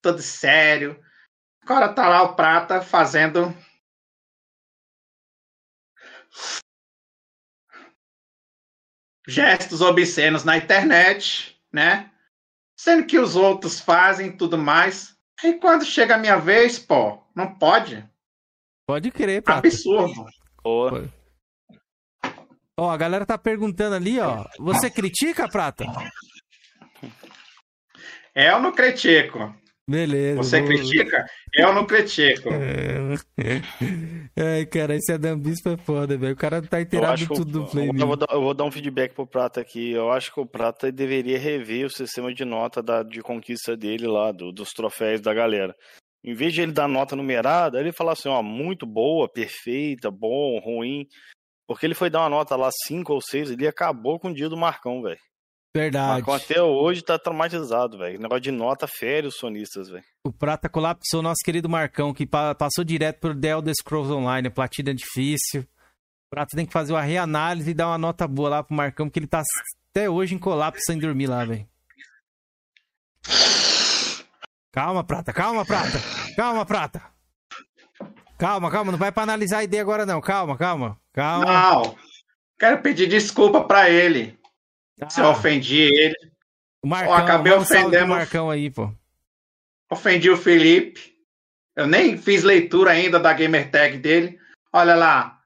todo sério. Agora tá lá o Prata fazendo. Gestos obscenos na internet, né? Sendo que os outros fazem tudo mais. Aí quando chega a minha vez, pô, não pode. Pode crer, Prata. Absurdo. Boa. Ó, a galera tá perguntando ali, ó. Você critica, Prata? É, eu não critico. Beleza. Você critica? Eu não critico. Ai, cara, esse Adam Bispo é foda, velho. O cara tá inteirado que tudo do Flame. eu, vou dar, eu vou dar um feedback pro Prata aqui. Eu acho que o Prata deveria rever o sistema de nota da, de conquista dele lá, do- dos troféus da galera. Em vez de ele dar nota numerada, ele falar assim, ó, muito boa, perfeita, bom, ruim. Porque ele foi dar uma nota lá 5 ou 6, ele acabou com o dia do Marcão, velho. O Verdade. Marcão até hoje tá traumatizado, velho. Negócio de nota fere os sonistas, velho. O Prata colapsou nosso querido Marcão, que pa- passou direto por The Elder Scrolls Online, a platina difícil. O Prata tem que fazer uma reanálise e dar uma nota boa lá pro Marcão, porque ele tá até hoje em colapso sem dormir lá, velho. Calma, Prata, calma, Prata. Calma, Prata. Calma, calma, não vai pra analisar a ideia agora não. Calma, calma. Calma. Não. Quero pedir desculpa pra ele. Se eu ofendi ele. o Marcão, eu acabei um ofendendo- Marcão aí, pô. Ofendi o Felipe. Eu nem fiz leitura ainda da gamer tag dele. Olha lá.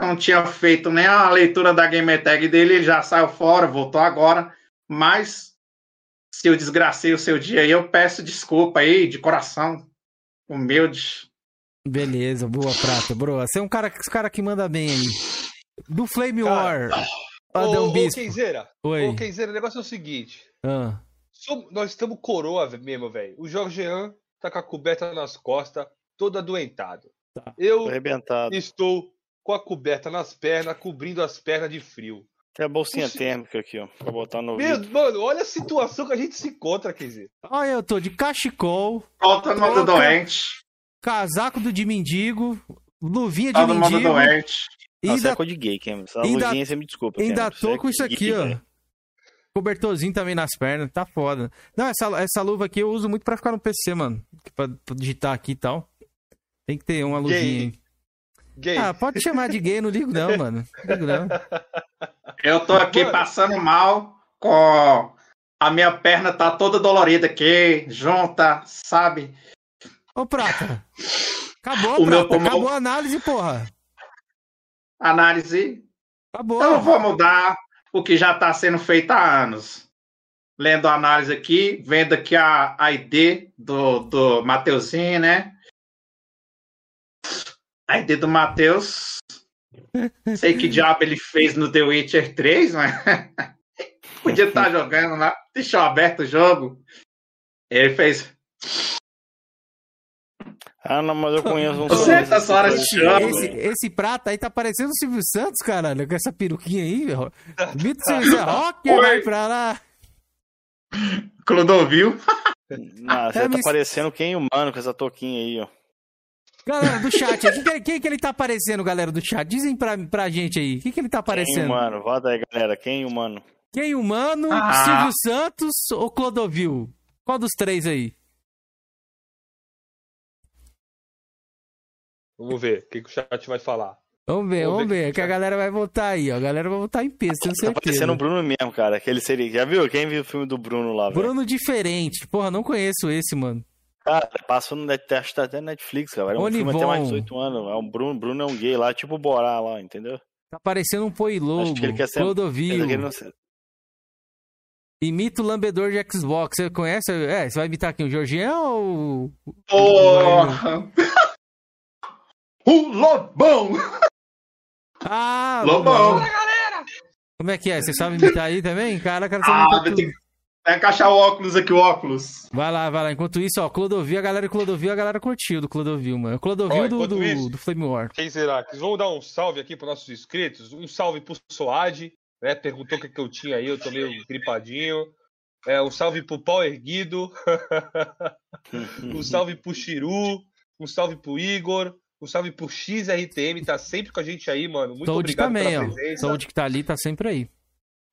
Eu não tinha feito nem a leitura da gamer tag dele, ele já saiu fora, voltou agora. Mas se eu desgracei o seu dia aí, eu peço desculpa aí, de coração. Humilde. Beleza, boa, Prata. Bro, você é um cara, esse cara que manda bem aí. Do Flame Cara, War. Ô, Adão ô, Bispo. Kenzeira, Oi. ô, Kenzeira, o negócio é o seguinte. Ah, Som- nós estamos coroa mesmo, velho. O Jorgean tá com a coberta nas costas, todo adoentado. Tá. Eu arrebentado. estou com a coberta nas pernas, cobrindo as pernas de frio. Tem a bolsinha Puxa. térmica aqui, ó. Pra botar no Meu, ouvido. mano, olha a situação que a gente se encontra, Kenzeira. Olha, eu tô de cachecol, mundo Troca. doente. casaco do de mendigo, luvinha de mendigo. doente. Nossa, ainda, é coisa de gay, Cameron. Essa ainda- luzinha você me desculpa, ainda Cameron. tô é com isso aqui, ó. velho. Cobertorzinho também nas pernas, tá foda. Não, essa, essa luva aqui eu uso muito pra ficar no PC, mano. Pra, pra digitar aqui e tal. Tem que ter uma luvinha Gay. aí. Gay. Ah, pode chamar de gay, não ligo não, mano. Não ligo não. Eu tô aqui passando mal com a minha perna tá toda dolorida aqui, junta, sabe? Ô, Prata. Acabou, O meu Prata. pulmão- Acabou a análise, porra. Análise. Acabou. Eu não vou mudar o que já tá sendo feito há anos. Lendo a análise aqui, vendo aqui a, a ID do, do Mateuzinho, né? A ID do Mateus. Sei que diabo ele fez no The Witcher 3, mas podia estar jogando lá. Deixou aberto o jogo. Ele fez. Ah, não, mas eu conheço um Você, essa hora Esse- chama. Esse, esse prata aí tá parecendo o Silvio Santos, caralho, com essa peruquinha aí, meu. Vitor Silvio Rock, Oi. vai pra lá. Clodovil. Não, você É, tá mas- parecendo quem humano com essa touquinha aí, ó. Galera do chat, quem, que- quem que ele tá aparecendo, galera do chat? Dizem pra, pra gente aí, quem que ele tá Quem aparecendo? humano? Vota aí, galera. Quem humano? Quem humano, Ah. Silvio Santos ou Clodovil? Qual dos três aí? Vamos ver o que, que o chat vai falar. Vamos ver, Vamos vamos ver ver, que a galera vai votar aí, ó. A galera vai votar em peso, tenho Tá certeza. parecendo o Bruno mesmo, cara. Aquele seria. Já viu? Quem viu o filme do Bruno lá, velho? Bruno diferente. Porra, não conheço esse, mano. Cara, passou no Net- acho que tá até Netflix, cara. É um filme até Olivon. mais de 18 anos. É um Bruno, Bruno é um gay lá, tipo o Borá lá, entendeu? Tá parecendo um Poilogo, Acho que ele quer ser- Clodovil. Ele Imita o lambedor de Xbox. Você conhece? É, você vai imitar aqui o Georgian ou. Porra! o Lobão! Ah, Lobão! Como é que é? Você sabe imitar aí também? Cara, cara, você Ah, vai ter que vai encaixar o óculos aqui, o óculos. Vai lá, vai lá. Enquanto isso, ó, Clodovil, a galera do Clodovil, a galera curtiu do Clodovil, mano. O Clodovil do, do, isso- do Flame War. Quem será? Vamos dar um salve aqui para nossos inscritos. Um salve pro Soad, né? Perguntou o que, que eu tinha aí, eu tô meio gripadinho. É, um salve pro pau erguido. um salve pro Chiru. Um salve pro Igor. Um salve pro XRTM, tá sempre com a gente aí, mano. Muito Sold obrigado também, pela presença. Sold que tá ali, tá sempre aí.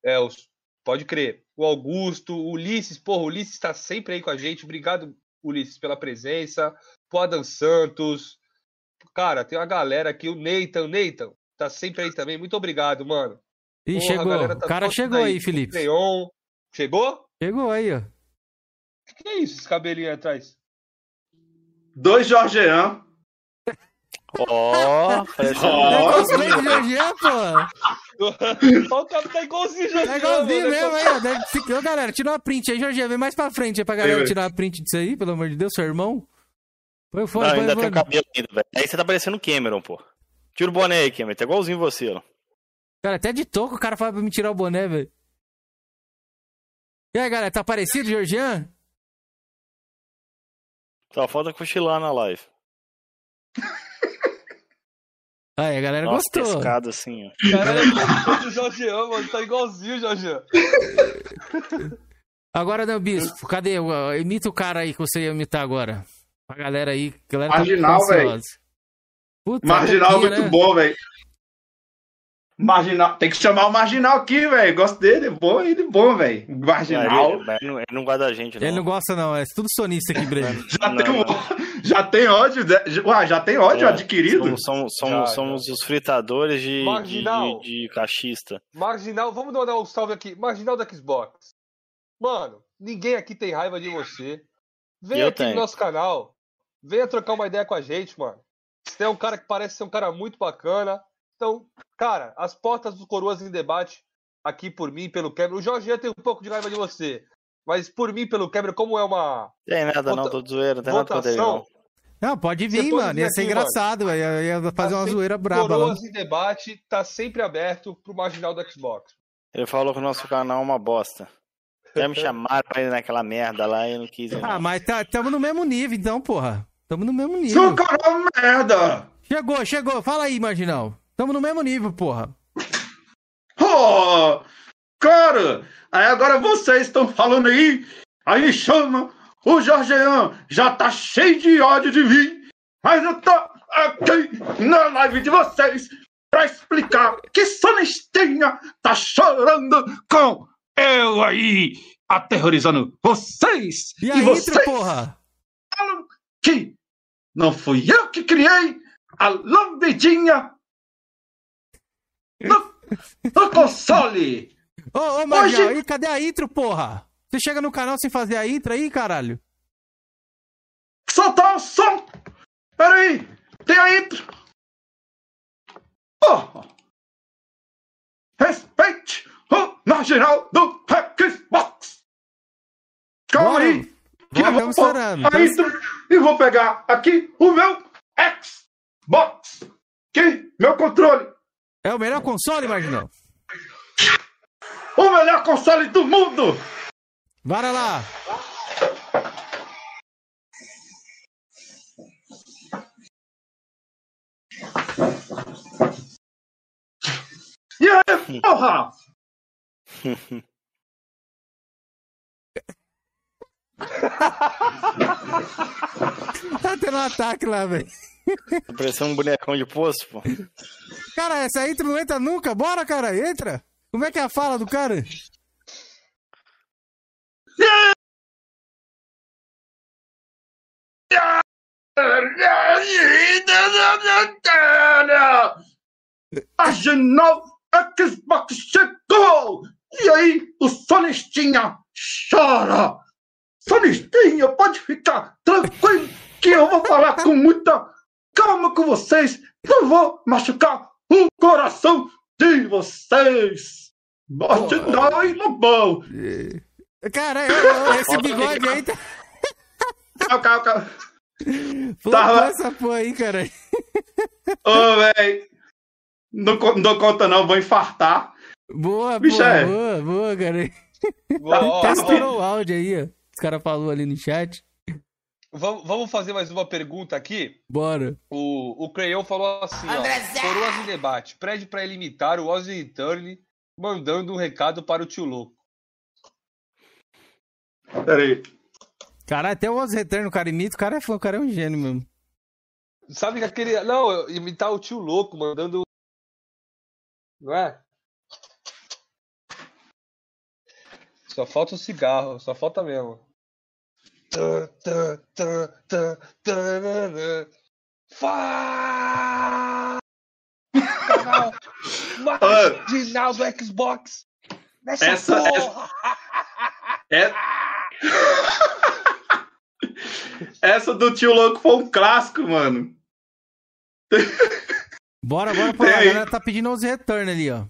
É, os- pode crer. O Augusto, o Ulisses, porra, o Ulisses tá sempre aí com a gente. Obrigado, Ulisses, pela presença. Pro Adam Santos. Cara, tem uma galera aqui, o Nathan, Nathan, tá sempre aí também. Muito obrigado, mano. Ih, Porra, chegou. tá o cara chegou aí, Felipe. Neon. Chegou? Chegou aí, ó. O que é isso, esse cabelinho aí atrás? Dois Jorgean. Ó, parece Ó. É cosplay do Georgian, pô. o cara tá igualzinho, Jorge. É igualzinho mesmo aí, ó. Deve Ô, galera, tira uma print aí, Jorginho. Vem mais pra frente aí pra galera velho. tirar uma print disso aí, pelo amor de Deus, seu irmão. Põe Não, fora, põe ainda tem o cabelo ainda, velho. Aí você tá parecendo o Cameron, pô. Tira o boné aí, Cameron. Tá igualzinho você, ó. Cara, até de toco o cara fala pra me tirar o boné, velho. E aí, galera, tá parecido, Georgian? Só falta cochilar na live. Aí, a galera Nossa, gostou. pescado assim, ó. Caralho, o Jorgeão, mano. Tá igualzinho, Jorgeão. Agora, não, Bispo, cadê? o- Imita o cara aí que você ia imitar agora. A galera aí. a Galera tá Marginal, muito velho. Marginal pouquinho, muito né? bom, velho. Marginal. Tem que chamar o Marginal aqui, velho. Gosto dele. É bom, ele é bom, velho. Marginal. Ele, ele não, ele não guarda a gente, não. Ele não gosta, não. É tudo sonista aqui, Breno. Já, Não, tem, um- não. Já tem ódio. de- Ué, já tem ódio É, adquirido? Somos, somos, somos, Já, somos os fritadores de, de, Marginal. de, de cachista. Marginal, vamos dar um salve aqui. Marginal da Xbox. Mano, ninguém aqui tem raiva de você. Vem Eu aqui tenho. no nosso canal. Venha trocar uma ideia com a gente, mano. Você é um cara que parece ser um cara muito bacana. Então, cara, as portas do Coroas em Debate, aqui por mim, pelo Cameron. O Jorge tem um pouco de raiva de você. Mas por mim, pelo Cameron, como é uma. Tem nada, não, Vota- tô de zoeira, não tem nada contra ele, não. Não, pode vir, mano. Ia ser aqui, engraçado, velho. Ia ia fazer uma Assim, zoeira braba lá. Coroas em Debate tá sempre aberto pro Marginal do Xbox. Ele falou que o nosso canal é uma bosta. Já me chamaram pra ir naquela merda lá e eu não quis ir. Ah, não. mas tá, tamo no mesmo nível, então, porra. Tamo no mesmo nível. Seu cara é uma merda. Chegou, chegou. Fala aí, Marginal. Tamo no mesmo nível, porra. Oh, cara, aí agora vocês estão falando aí, aí chama o Jorgean, já tá cheio de ódio de mim, mas eu tô aqui na live de vocês pra explicar que Sonestinha tá chorando com eu aí, aterrorizando vocês, E a vocês intro, porra? falam que não fui eu que criei a lambidinha no, no console. Ô, ô, Marginal, Hoje- e cadê a intro, porra? Você chega no canal sem fazer a intro aí, caralho? Soltar o som! Peraí! Tem a intro! Oh. Respeite o marginal do Xbox! Calma Bora. aí! Que Bora, eu vou a intro e vou pegar aqui o meu Xbox! Que meu controle! É o melhor console, Marginal? O melhor console do mundo! Bora lá. E aí, porra! Tá tendo um ataque lá, velho. Tá parecendo um bonecão de poço, pô. Cara, essa intro não entra nunca. Bora, cara, entra. Como é que é a fala do cara? Marginal Xbox chegou! E aí, o Sonistinha chora! Sonistinha, pode ficar tranquilo que eu vou falar com muita calma com vocês. Não vou machucar o coração de vocês. Marginal e Lobão. Cara, eu- eu- esse bigode aí tá. Calma, calma, calma. Flopou Tá. essa porra aí, cara. Ô, véi. Não, não dou conta não, vou infartar. Boa, Bicho, boa, é. boa, boa, cara. Até ó, estourou o áudio aí, ó. Os caras falaram ali no chat. Vamos, fazer mais uma pergunta aqui. Bora. O, o Crayon falou assim, ó. Coroas em debate. Pede pra ele imitar o Ozzy Turner mandando um recado para o tio louco. Peraí. Caralho, até o Oz Return, o cara imita, o cara é fã, o cara é um gênio mesmo. Sabe que aquele. Não, imitar o tio louco mandando. Não é? Só falta o cigarro, só falta mesmo. Fá! Canal marginal do Xbox. Nessa Essa- porra! É- Essa do tio louco foi um clássico, mano. Bora, bora. Tem A galera tá pedindo Oz Return ali, ó.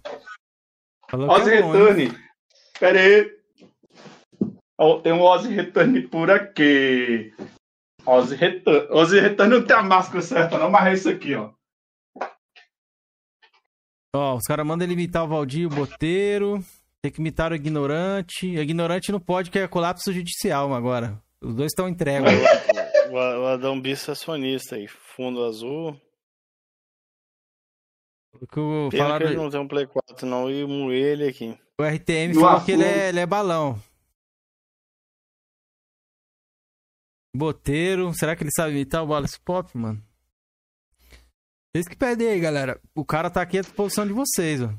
Falou Ozzy é bom? Return. Pera aí. Ó, tem um Ozzy Return por aqui. Ozzy Return. Ozzy Return não tem a máscara certa, não, mas é isso aqui, ó. Ó, os caras mandam ele imitar o Valdir, o Boteiro. Tem que imitar o ignorante. O ignorante não pode, que é colapso judicial agora. Os dois estão em trégua. O, o- o Adão Bisso é sonista aí. Fundo azul. O que o, Pena que ele não tem um Play 4, não. E moer ele aqui. o RTM No falou que ele azul. é, ele é balão. Boteiro. Será que ele sabe imitar o Wallace Pop, mano? Vocês que perdem aí, galera. O cara tá aqui à disposição de vocês, ó.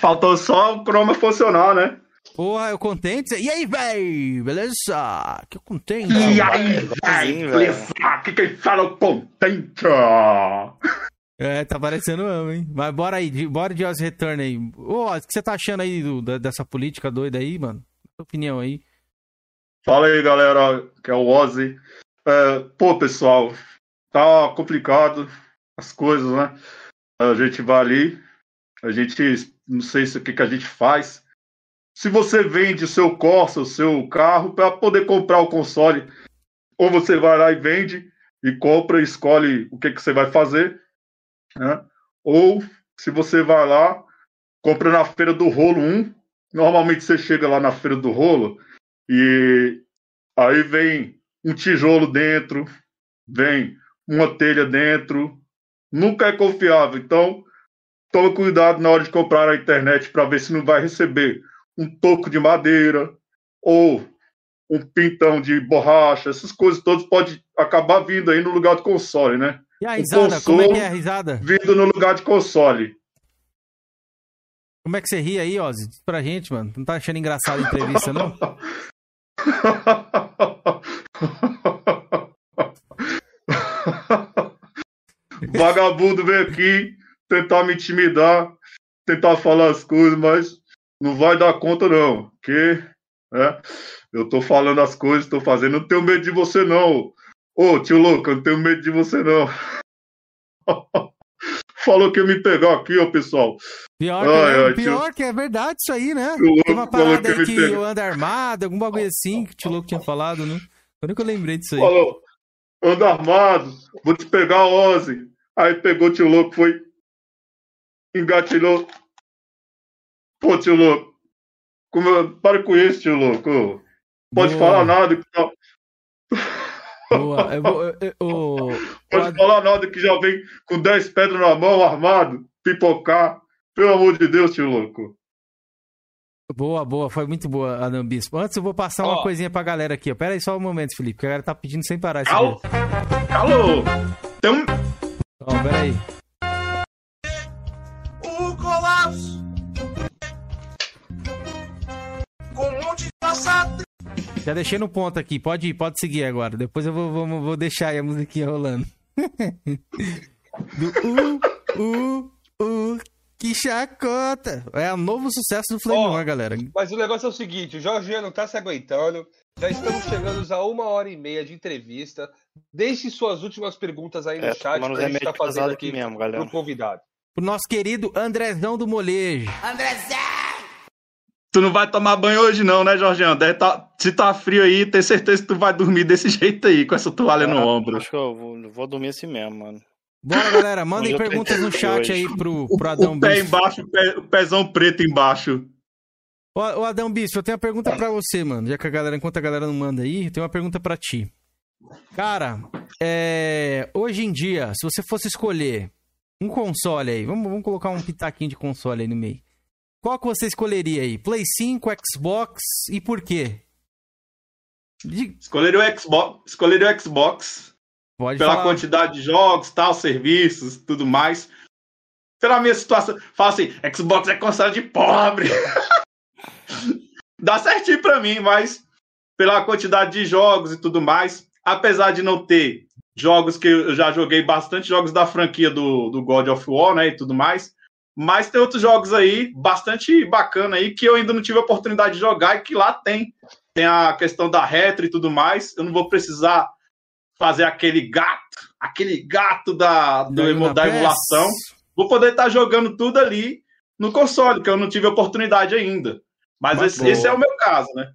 Faltou só o Chroma funcionar, né? Porra, eu contente? E aí, véi? Beleza? Que eu contente. E aí, velho. beleza? Aqui quem fala é o contente. É, tá parecendo eu, hein? Mas bora aí, de- bora de Oz Return aí. Ô, o que você tá achando aí do- da- dessa política doida aí, mano? Sua opinião aí. Fala aí, galera, que é o Ozzy. É, pô, pessoal, tá complicado as coisas, né? A gente vai ali, a gente, não sei se o que, que a gente faz. Se você vende o seu Corsa, o seu carro, para poder comprar o console, ou você vai lá e vende e compra e escolhe o que, que você vai fazer, né? Ou se você vai lá, compra na feira do rolo 1, normalmente você chega lá na feira do rolo, e aí vem um tijolo dentro, vem uma telha dentro. Nunca é confiável. Então, tome cuidado na hora de comprar na internet para ver se não vai receber um toco de madeira ou um pintão de borracha. Essas coisas todas podem acabar vindo aí no lugar do console, né? E a risada? Como é que é a risada? Vindo no lugar de console. Como é que você ri aí, Ozzy? Diz pra gente, mano. Não tá achando engraçado a entrevista, não? Vagabundo vem aqui tentar me intimidar, tentar falar as coisas, mas não vai dar conta, não. Porque né, eu tô falando as coisas, tô fazendo, não tenho medo de você, não. Ô, tio louco, eu não tenho medo de você, não. Falou que ia me pegar aqui, ó, pessoal. Pior, que, Ai, é, ai, pior que é verdade isso aí, né? Tio Tem uma parada que aí que eu ando armado, algum bagulho assim que o tio louco tinha falado, né? Quando que eu lembrei disso aí? Falou, anda armado, vou te pegar, Ozzy. Aí pegou o tio louco, foi. Engatilhou. Pô, tio louco. Como eu- Para com isso, tio louco. Pode Boa. falar nada. que Boa. Eu vou- eu- eu- Pode falar nada que já vem com 10 pedras na mão, armado, pipocar. Pelo amor de Deus, tio louco. Boa, boa, foi muito boa, Adam Bispo. Antes eu vou passar uma Ó. coisinha pra galera aqui, ó. Pera aí só um momento, Felipe, que a galera tá pedindo sem parar vídeo. Alô? Tem um. Ó, pera aí. O colapso com um monte de passado. Já deixei no ponto aqui, pode pode seguir agora. Depois eu vou, vou, vou deixar aí a musiquinha rolando. Do uh, uh, uh, que chacota. É o novo sucesso do Flame Ó. War, galera. Mas o negócio é o seguinte, o Jorginho não tá se aguentando. Já estamos chegando a uma hora e meia de entrevista. Deixe suas últimas perguntas aí no É, chat tomando pra gente tá fazendo aqui mesmo, galera. pro convidado. O nosso querido Andrezão do Molejo. Tu não vai tomar banho hoje, não, né, Jorginho? Deve tá... Se tá frio aí, tem certeza que tu vai dormir desse jeito aí, com essa toalha no ombro. Acho que eu vou, vou dormir assim mesmo, mano. Bora, galera, mandem perguntas no chat hoje. aí pro, pro O Adão pé Bispo. embaixo, o, pé- o pezão preto embaixo. Ô, ô, Adão Bispo, eu tenho uma pergunta pra você, mano. Já que a galera, enquanto a galera não manda aí, eu tenho uma pergunta pra ti. Cara, é, hoje em dia, se você fosse escolher um console aí, vamos, vamos colocar um pitaquinho de console aí no meio. Qual que você escolheria aí? Play 5, Xbox e por quê? De- Escolheria o Xbox, escolheria o Xbox Pode pela falar. quantidade de jogos, tal, serviços, tudo mais. Pela minha situação, fala assim, Xbox é console de pobre. Dá certinho pra mim, mas pela quantidade de jogos e tudo mais, apesar de não ter jogos que eu já joguei bastante jogos da franquia do, do God of War, né, e tudo mais, mas tem outros jogos aí bastante bacana aí que eu ainda não tive a oportunidade de jogar e que lá tem. Tem a questão da retro e tudo mais. Eu não vou precisar fazer aquele gato, aquele gato da, do Da da emulação. Vou poder estar jogando tudo ali no console, que eu não tive oportunidade ainda. Mas, Mas esse, esse é o meu caso, né?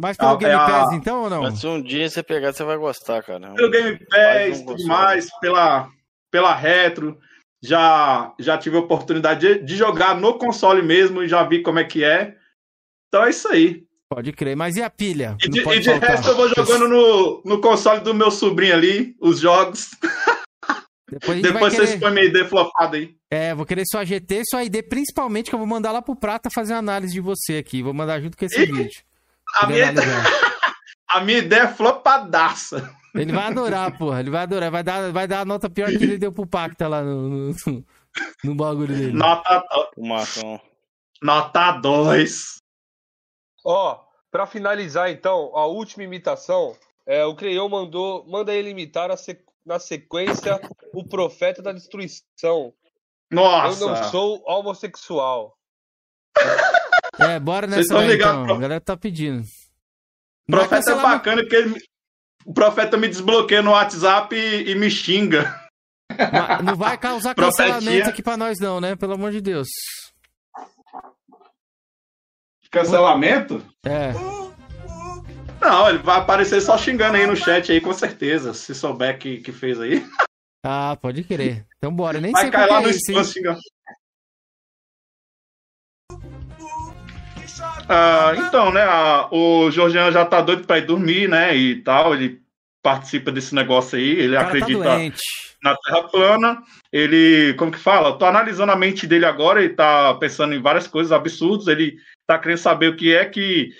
Mas pelo Ah, Game é a- Pass, então, ou não? Mas se um dia você pegar, você vai gostar, cara. Pelo Game Pass, tudo mais, pela, pela Retro. Já, já tive a oportunidade de, de jogar no console mesmo e já vi como é que é. Então é isso aí. Pode crer. Mas e a pilha? E de, pode e de resto eu vou jogando no, no console do meu sobrinho ali, os jogos. Depois, Depois vocês querer... põem minha ID flopada aí. É, vou querer sua GT e sua ID, principalmente que eu vou mandar lá pro Prata fazer uma análise de você aqui. Vou mandar junto com esse Ih, vídeo. A minha, analisar. a minha ideia é flopadaça. Ele vai adorar, porra. Ele vai adorar. Vai dar, vai dar a nota pior que ele deu pro Pacta lá no, no, no bagulho dele. Nota, O Marcão. nota 2. Ó, pra finalizar então, a última imitação, é, o Creion mandou, manda ele imitar na sequência o profeta da destruição. Nossa. Eu não sou homossexual. É, bora Vocês nessa tão daí, ligados, então. pro- A galera tá pedindo. O profeta é bacana porque ele- o profeta me desbloqueia no WhatsApp e, e me xinga. Mas Não vai causar Profetia. cancelamento aqui pra nós, não, né? Pelo amor de Deus. Cancelamento? É. Não, ele vai aparecer só xingando aí no chat aí, com certeza. Se souber que, que fez aí. Ah, pode crer. Então bora. Nem Vai sei cair lá é no esse, Ah, então, né, a- o Jorgian já tá doido pra ir dormir, né, e tal, ele participa desse negócio aí, ele tá acredita doente. na Terra plana, ele, como que fala, eu tô analisando a mente dele agora, ele tá pensando em várias coisas absurdas, ele tá querendo saber o que é que,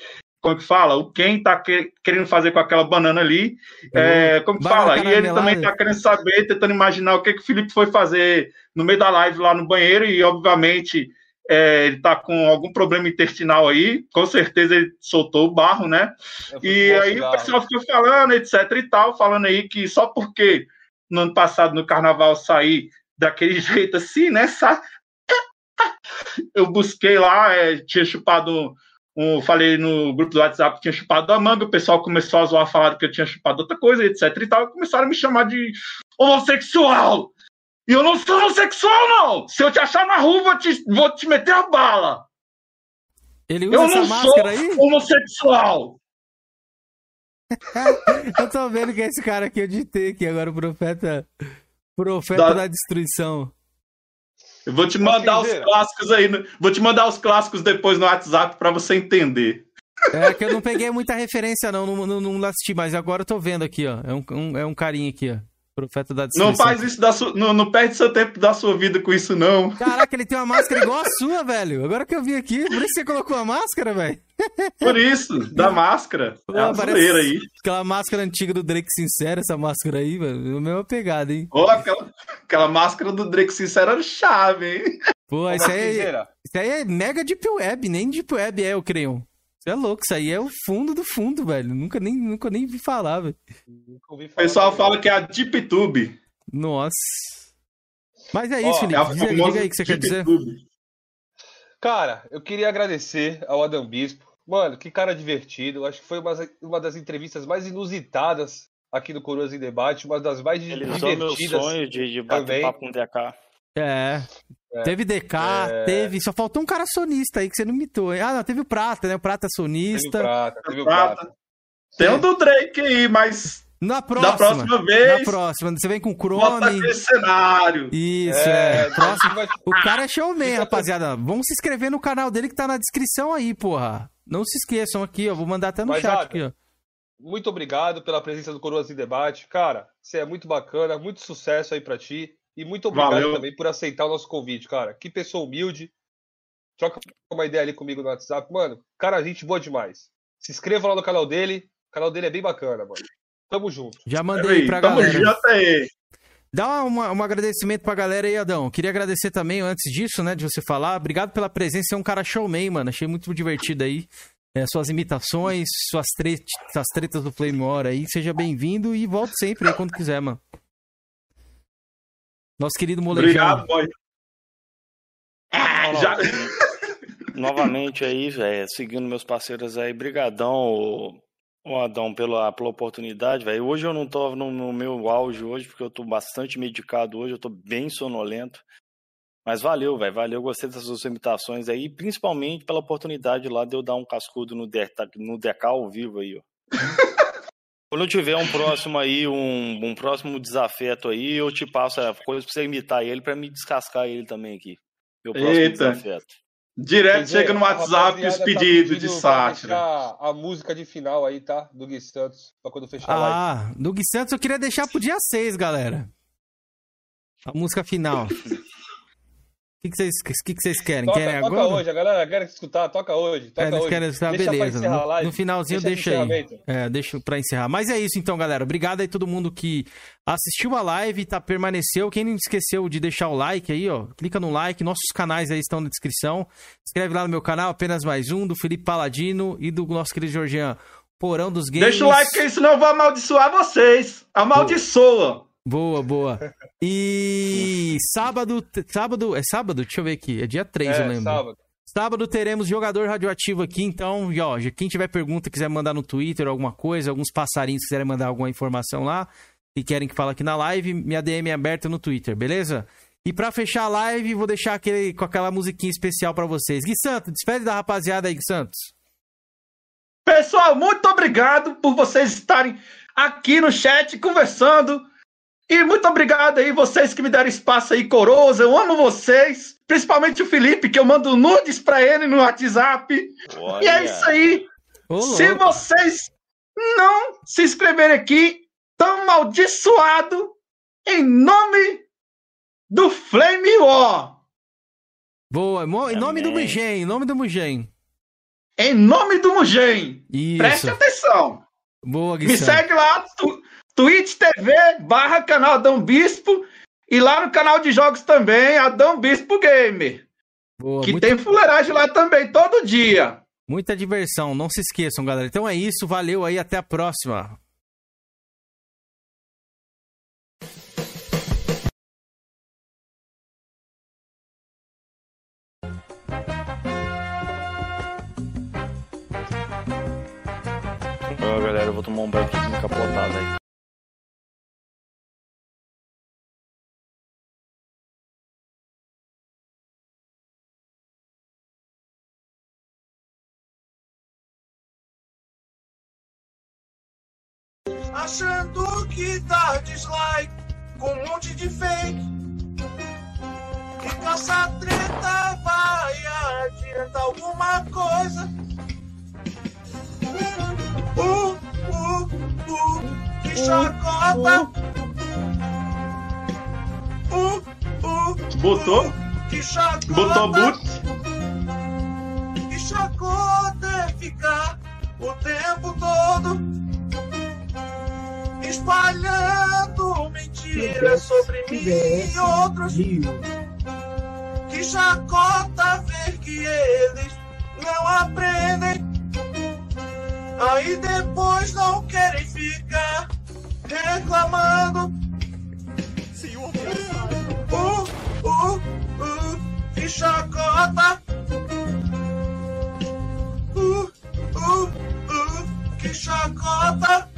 como que fala, o quem tá que- querendo fazer com aquela banana ali, é, como que fala, e ele também tá querendo saber, tentando imaginar o que que o Felipe foi fazer no meio da live lá no banheiro, e obviamente é, ele tá com algum problema intestinal aí, com certeza ele soltou o barro, né, e aí o pessoal ficou falando, etc e tal, falando aí que só porque no ano passado, no carnaval, saí daquele jeito assim, né? sa- Eu busquei lá, é, tinha chupado um. Falei no grupo do WhatsApp que tinha chupado a manga, o pessoal começou a zoar, falar que eu tinha chupado outra coisa, etc e tal, e começaram a me chamar de homossexual. E eu não sou homossexual, não! Se eu te achar na rua, vou te, vou te meter a bala! Ele usa Eu essa não máscara sou aí? homossexual! Eu tô vendo que é esse cara aqui eu ditei aqui agora, o profeta. Profeta Da- da destruição. Eu vou te mandar os clássicos aí, vou te mandar os clássicos depois no WhatsApp pra você entender. É que eu não peguei muita referência, não, não, não, não assisti, mas agora eu tô vendo aqui, ó. É um, um- é um carinha aqui, ó. Profeta da destruição. Não faz isso da sua, não, não perde seu tempo da sua vida com isso, não. Caraca, ele tem uma máscara igual a sua, velho. Agora que eu vi aqui, por isso que você colocou a máscara, velho. Por isso, da máscara. Pô, É a parece- zoeira aí. Aquela máscara antiga do Drake Sincero, essa máscara aí, velho. É a mesma pegada, hein? Ó, aquela, aquela máscara do Drake Sincero era chave, hein? Pô, isso aí, Marquinzeira, isso aí é mega deep web, nem deep web é, eu creio. Isso é louco, isso aí é o fundo do fundo, velho. Nunca nem, nunca nem vi falar, velho. nunca ouvi O pessoal também. fala que é a Deep Tube. Nossa. Mas é isso, Ó, Felipe. É Diga, diga aí o que você quer Deep dizer. Tube. Cara, eu queria agradecer ao Adam Bispo. Mano, que cara divertido. Acho que foi uma, uma das entrevistas mais inusitadas aqui do Coroas em Debate, uma das mais meu divertidas. sonho de, de bater também. papo com o DK. É. É. Teve DK, É. teve. Só faltou um cara sonista aí que você não imitou. hein? Ah, não, teve o Prata, né? O Prata Teve o sonista. Prata, teve o Prata. Prata. Tem o do Drake aí, mas Na próxima. da próxima Na vez, próxima. Você vem com bota Chrome. cenário. Isso, é. É, Próximo. O cara é showman, rapaziada. Vamos se inscrever no canal dele que tá na descrição aí, porra. Não se esqueçam aqui, ó. Vou mandar até no Mas, chat aqui, ó. Muito obrigado pela presença do Coroas em Debate. Cara, você é muito bacana, muito sucesso aí pra ti. E muito obrigado Valeu. também por aceitar o nosso convite, cara. Que pessoa humilde. Troca uma ideia ali comigo no WhatsApp. Mano, cara, gente boa demais. Se inscreva lá no canal dele. O canal dele é bem bacana, mano. Tamo junto. Já mandei aí pra tamo galera. junto aí. Dá uma- um agradecimento pra galera aí, Adão. Queria agradecer também, antes disso, né, de você falar. Obrigado pela presença, você é um cara showman, mano. Achei muito divertido aí. É, suas imitações, suas, tre suas tretas do Flame War aí. Seja bem-vindo e volte sempre aí quando quiser, mano. Nosso querido Molejão. Obrigado, boy. Não, Já- Novamente aí, velho, seguindo meus parceiros aí, brigadão, ô, ô Adão, pela, pela oportunidade, velho. Hoje eu não tô no, no meu auge hoje, porque eu tô bastante medicado hoje, eu tô bem sonolento. Mas valeu, velho. Valeu, gostei dessas suas imitações aí, principalmente pela oportunidade lá de eu dar um cascudo no, de, no Decal ao vivo aí, ó. Quando eu tiver um próximo aí, um, um próximo desafeto aí, eu te passo a coisa pra você imitar ele, pra me descascar ele também aqui. Meu próximo Eita. desafeto. Direto dizer, chega no WhatsApp os tá pedidos de pedindo pra sátira. deixar A música de final aí, tá? Do Gui Santos, pra quando fechar a live. Ah, do Gui Santos eu queria deixar pro dia 6, galera. A música final. O que, vocês, que, que querem? Toca, querem toca agora? hoje, a galera quer escutar, toca hoje. Toca É, eles hoje. querem escutar, Deixa beleza. No, no finalzinho Deixa deixa aí. É, deixa pra encerrar. Mas é isso então, galera. Obrigado aí todo mundo que assistiu a live, tá, permaneceu. Quem não esqueceu de deixar o like aí, ó, clica no like. Nossos canais aí estão na descrição. Inscreve lá no meu canal, apenas mais um, do Felipe Paladino e do nosso querido Georgian Porão dos Games. Deixa o like que senão eu vou amaldiçoar vocês. Amaldiçoa. Boa, boa. E sábado, sábado, é sábado? Deixa eu ver aqui. É dia 3, eu É, lembro. sábado. Sábado teremos jogador radioativo aqui, então, e, ó, já- quem tiver pergunta, quiser mandar no Twitter alguma coisa, alguns passarinhos quiserem mandar alguma informação lá e querem que fale aqui na live, minha DM é aberta no Twitter, beleza? E pra fechar a live, vou deixar aquele, com aquela musiquinha especial pra vocês. Gui Santos, despede da rapaziada aí, Gui Santos. Pessoal, muito obrigado por vocês estarem aqui no chat conversando. E muito obrigado aí, vocês que me deram espaço aí, coroas. Eu amo vocês. Principalmente o Felipe, que eu mando nudes pra ele no WhatsApp. E Olha. é isso aí. Ô, Se louco. vocês não se inscreverem aqui, tão amaldiçoado em nome do Flame War. Boa, em nome do. Mugen, em nome do Mugen. Em nome do Mugen. Isso. Preste atenção. Boa, Gui Me segue lá, tu, Twitch TV barra canal Adão Bispo. E lá no canal de jogos também, Adão Bispo Gamer. Boa, Que muito- tem fuleiragem lá também, todo dia. Muita diversão, não se esqueçam, galera. Então é isso, valeu aí, até a próxima. Ó, galera, eu vou tomar um banho aqui encapotado aí. Achando que dá dislike com um monte de fake. Que caça treta vai adiantar alguma coisa. Uh, uh, uh, que chacota. Uh, uh, Botou? uh, que chacota. Botou boot. Que chacota é ficar o tempo todo espalhando mentiras sobre mim e outros. Que chacota ver que eles não aprendem. Aí depois não querem ficar reclamando. Uh, uh, uh, que chacota. Uh, uh, uh, que chacota.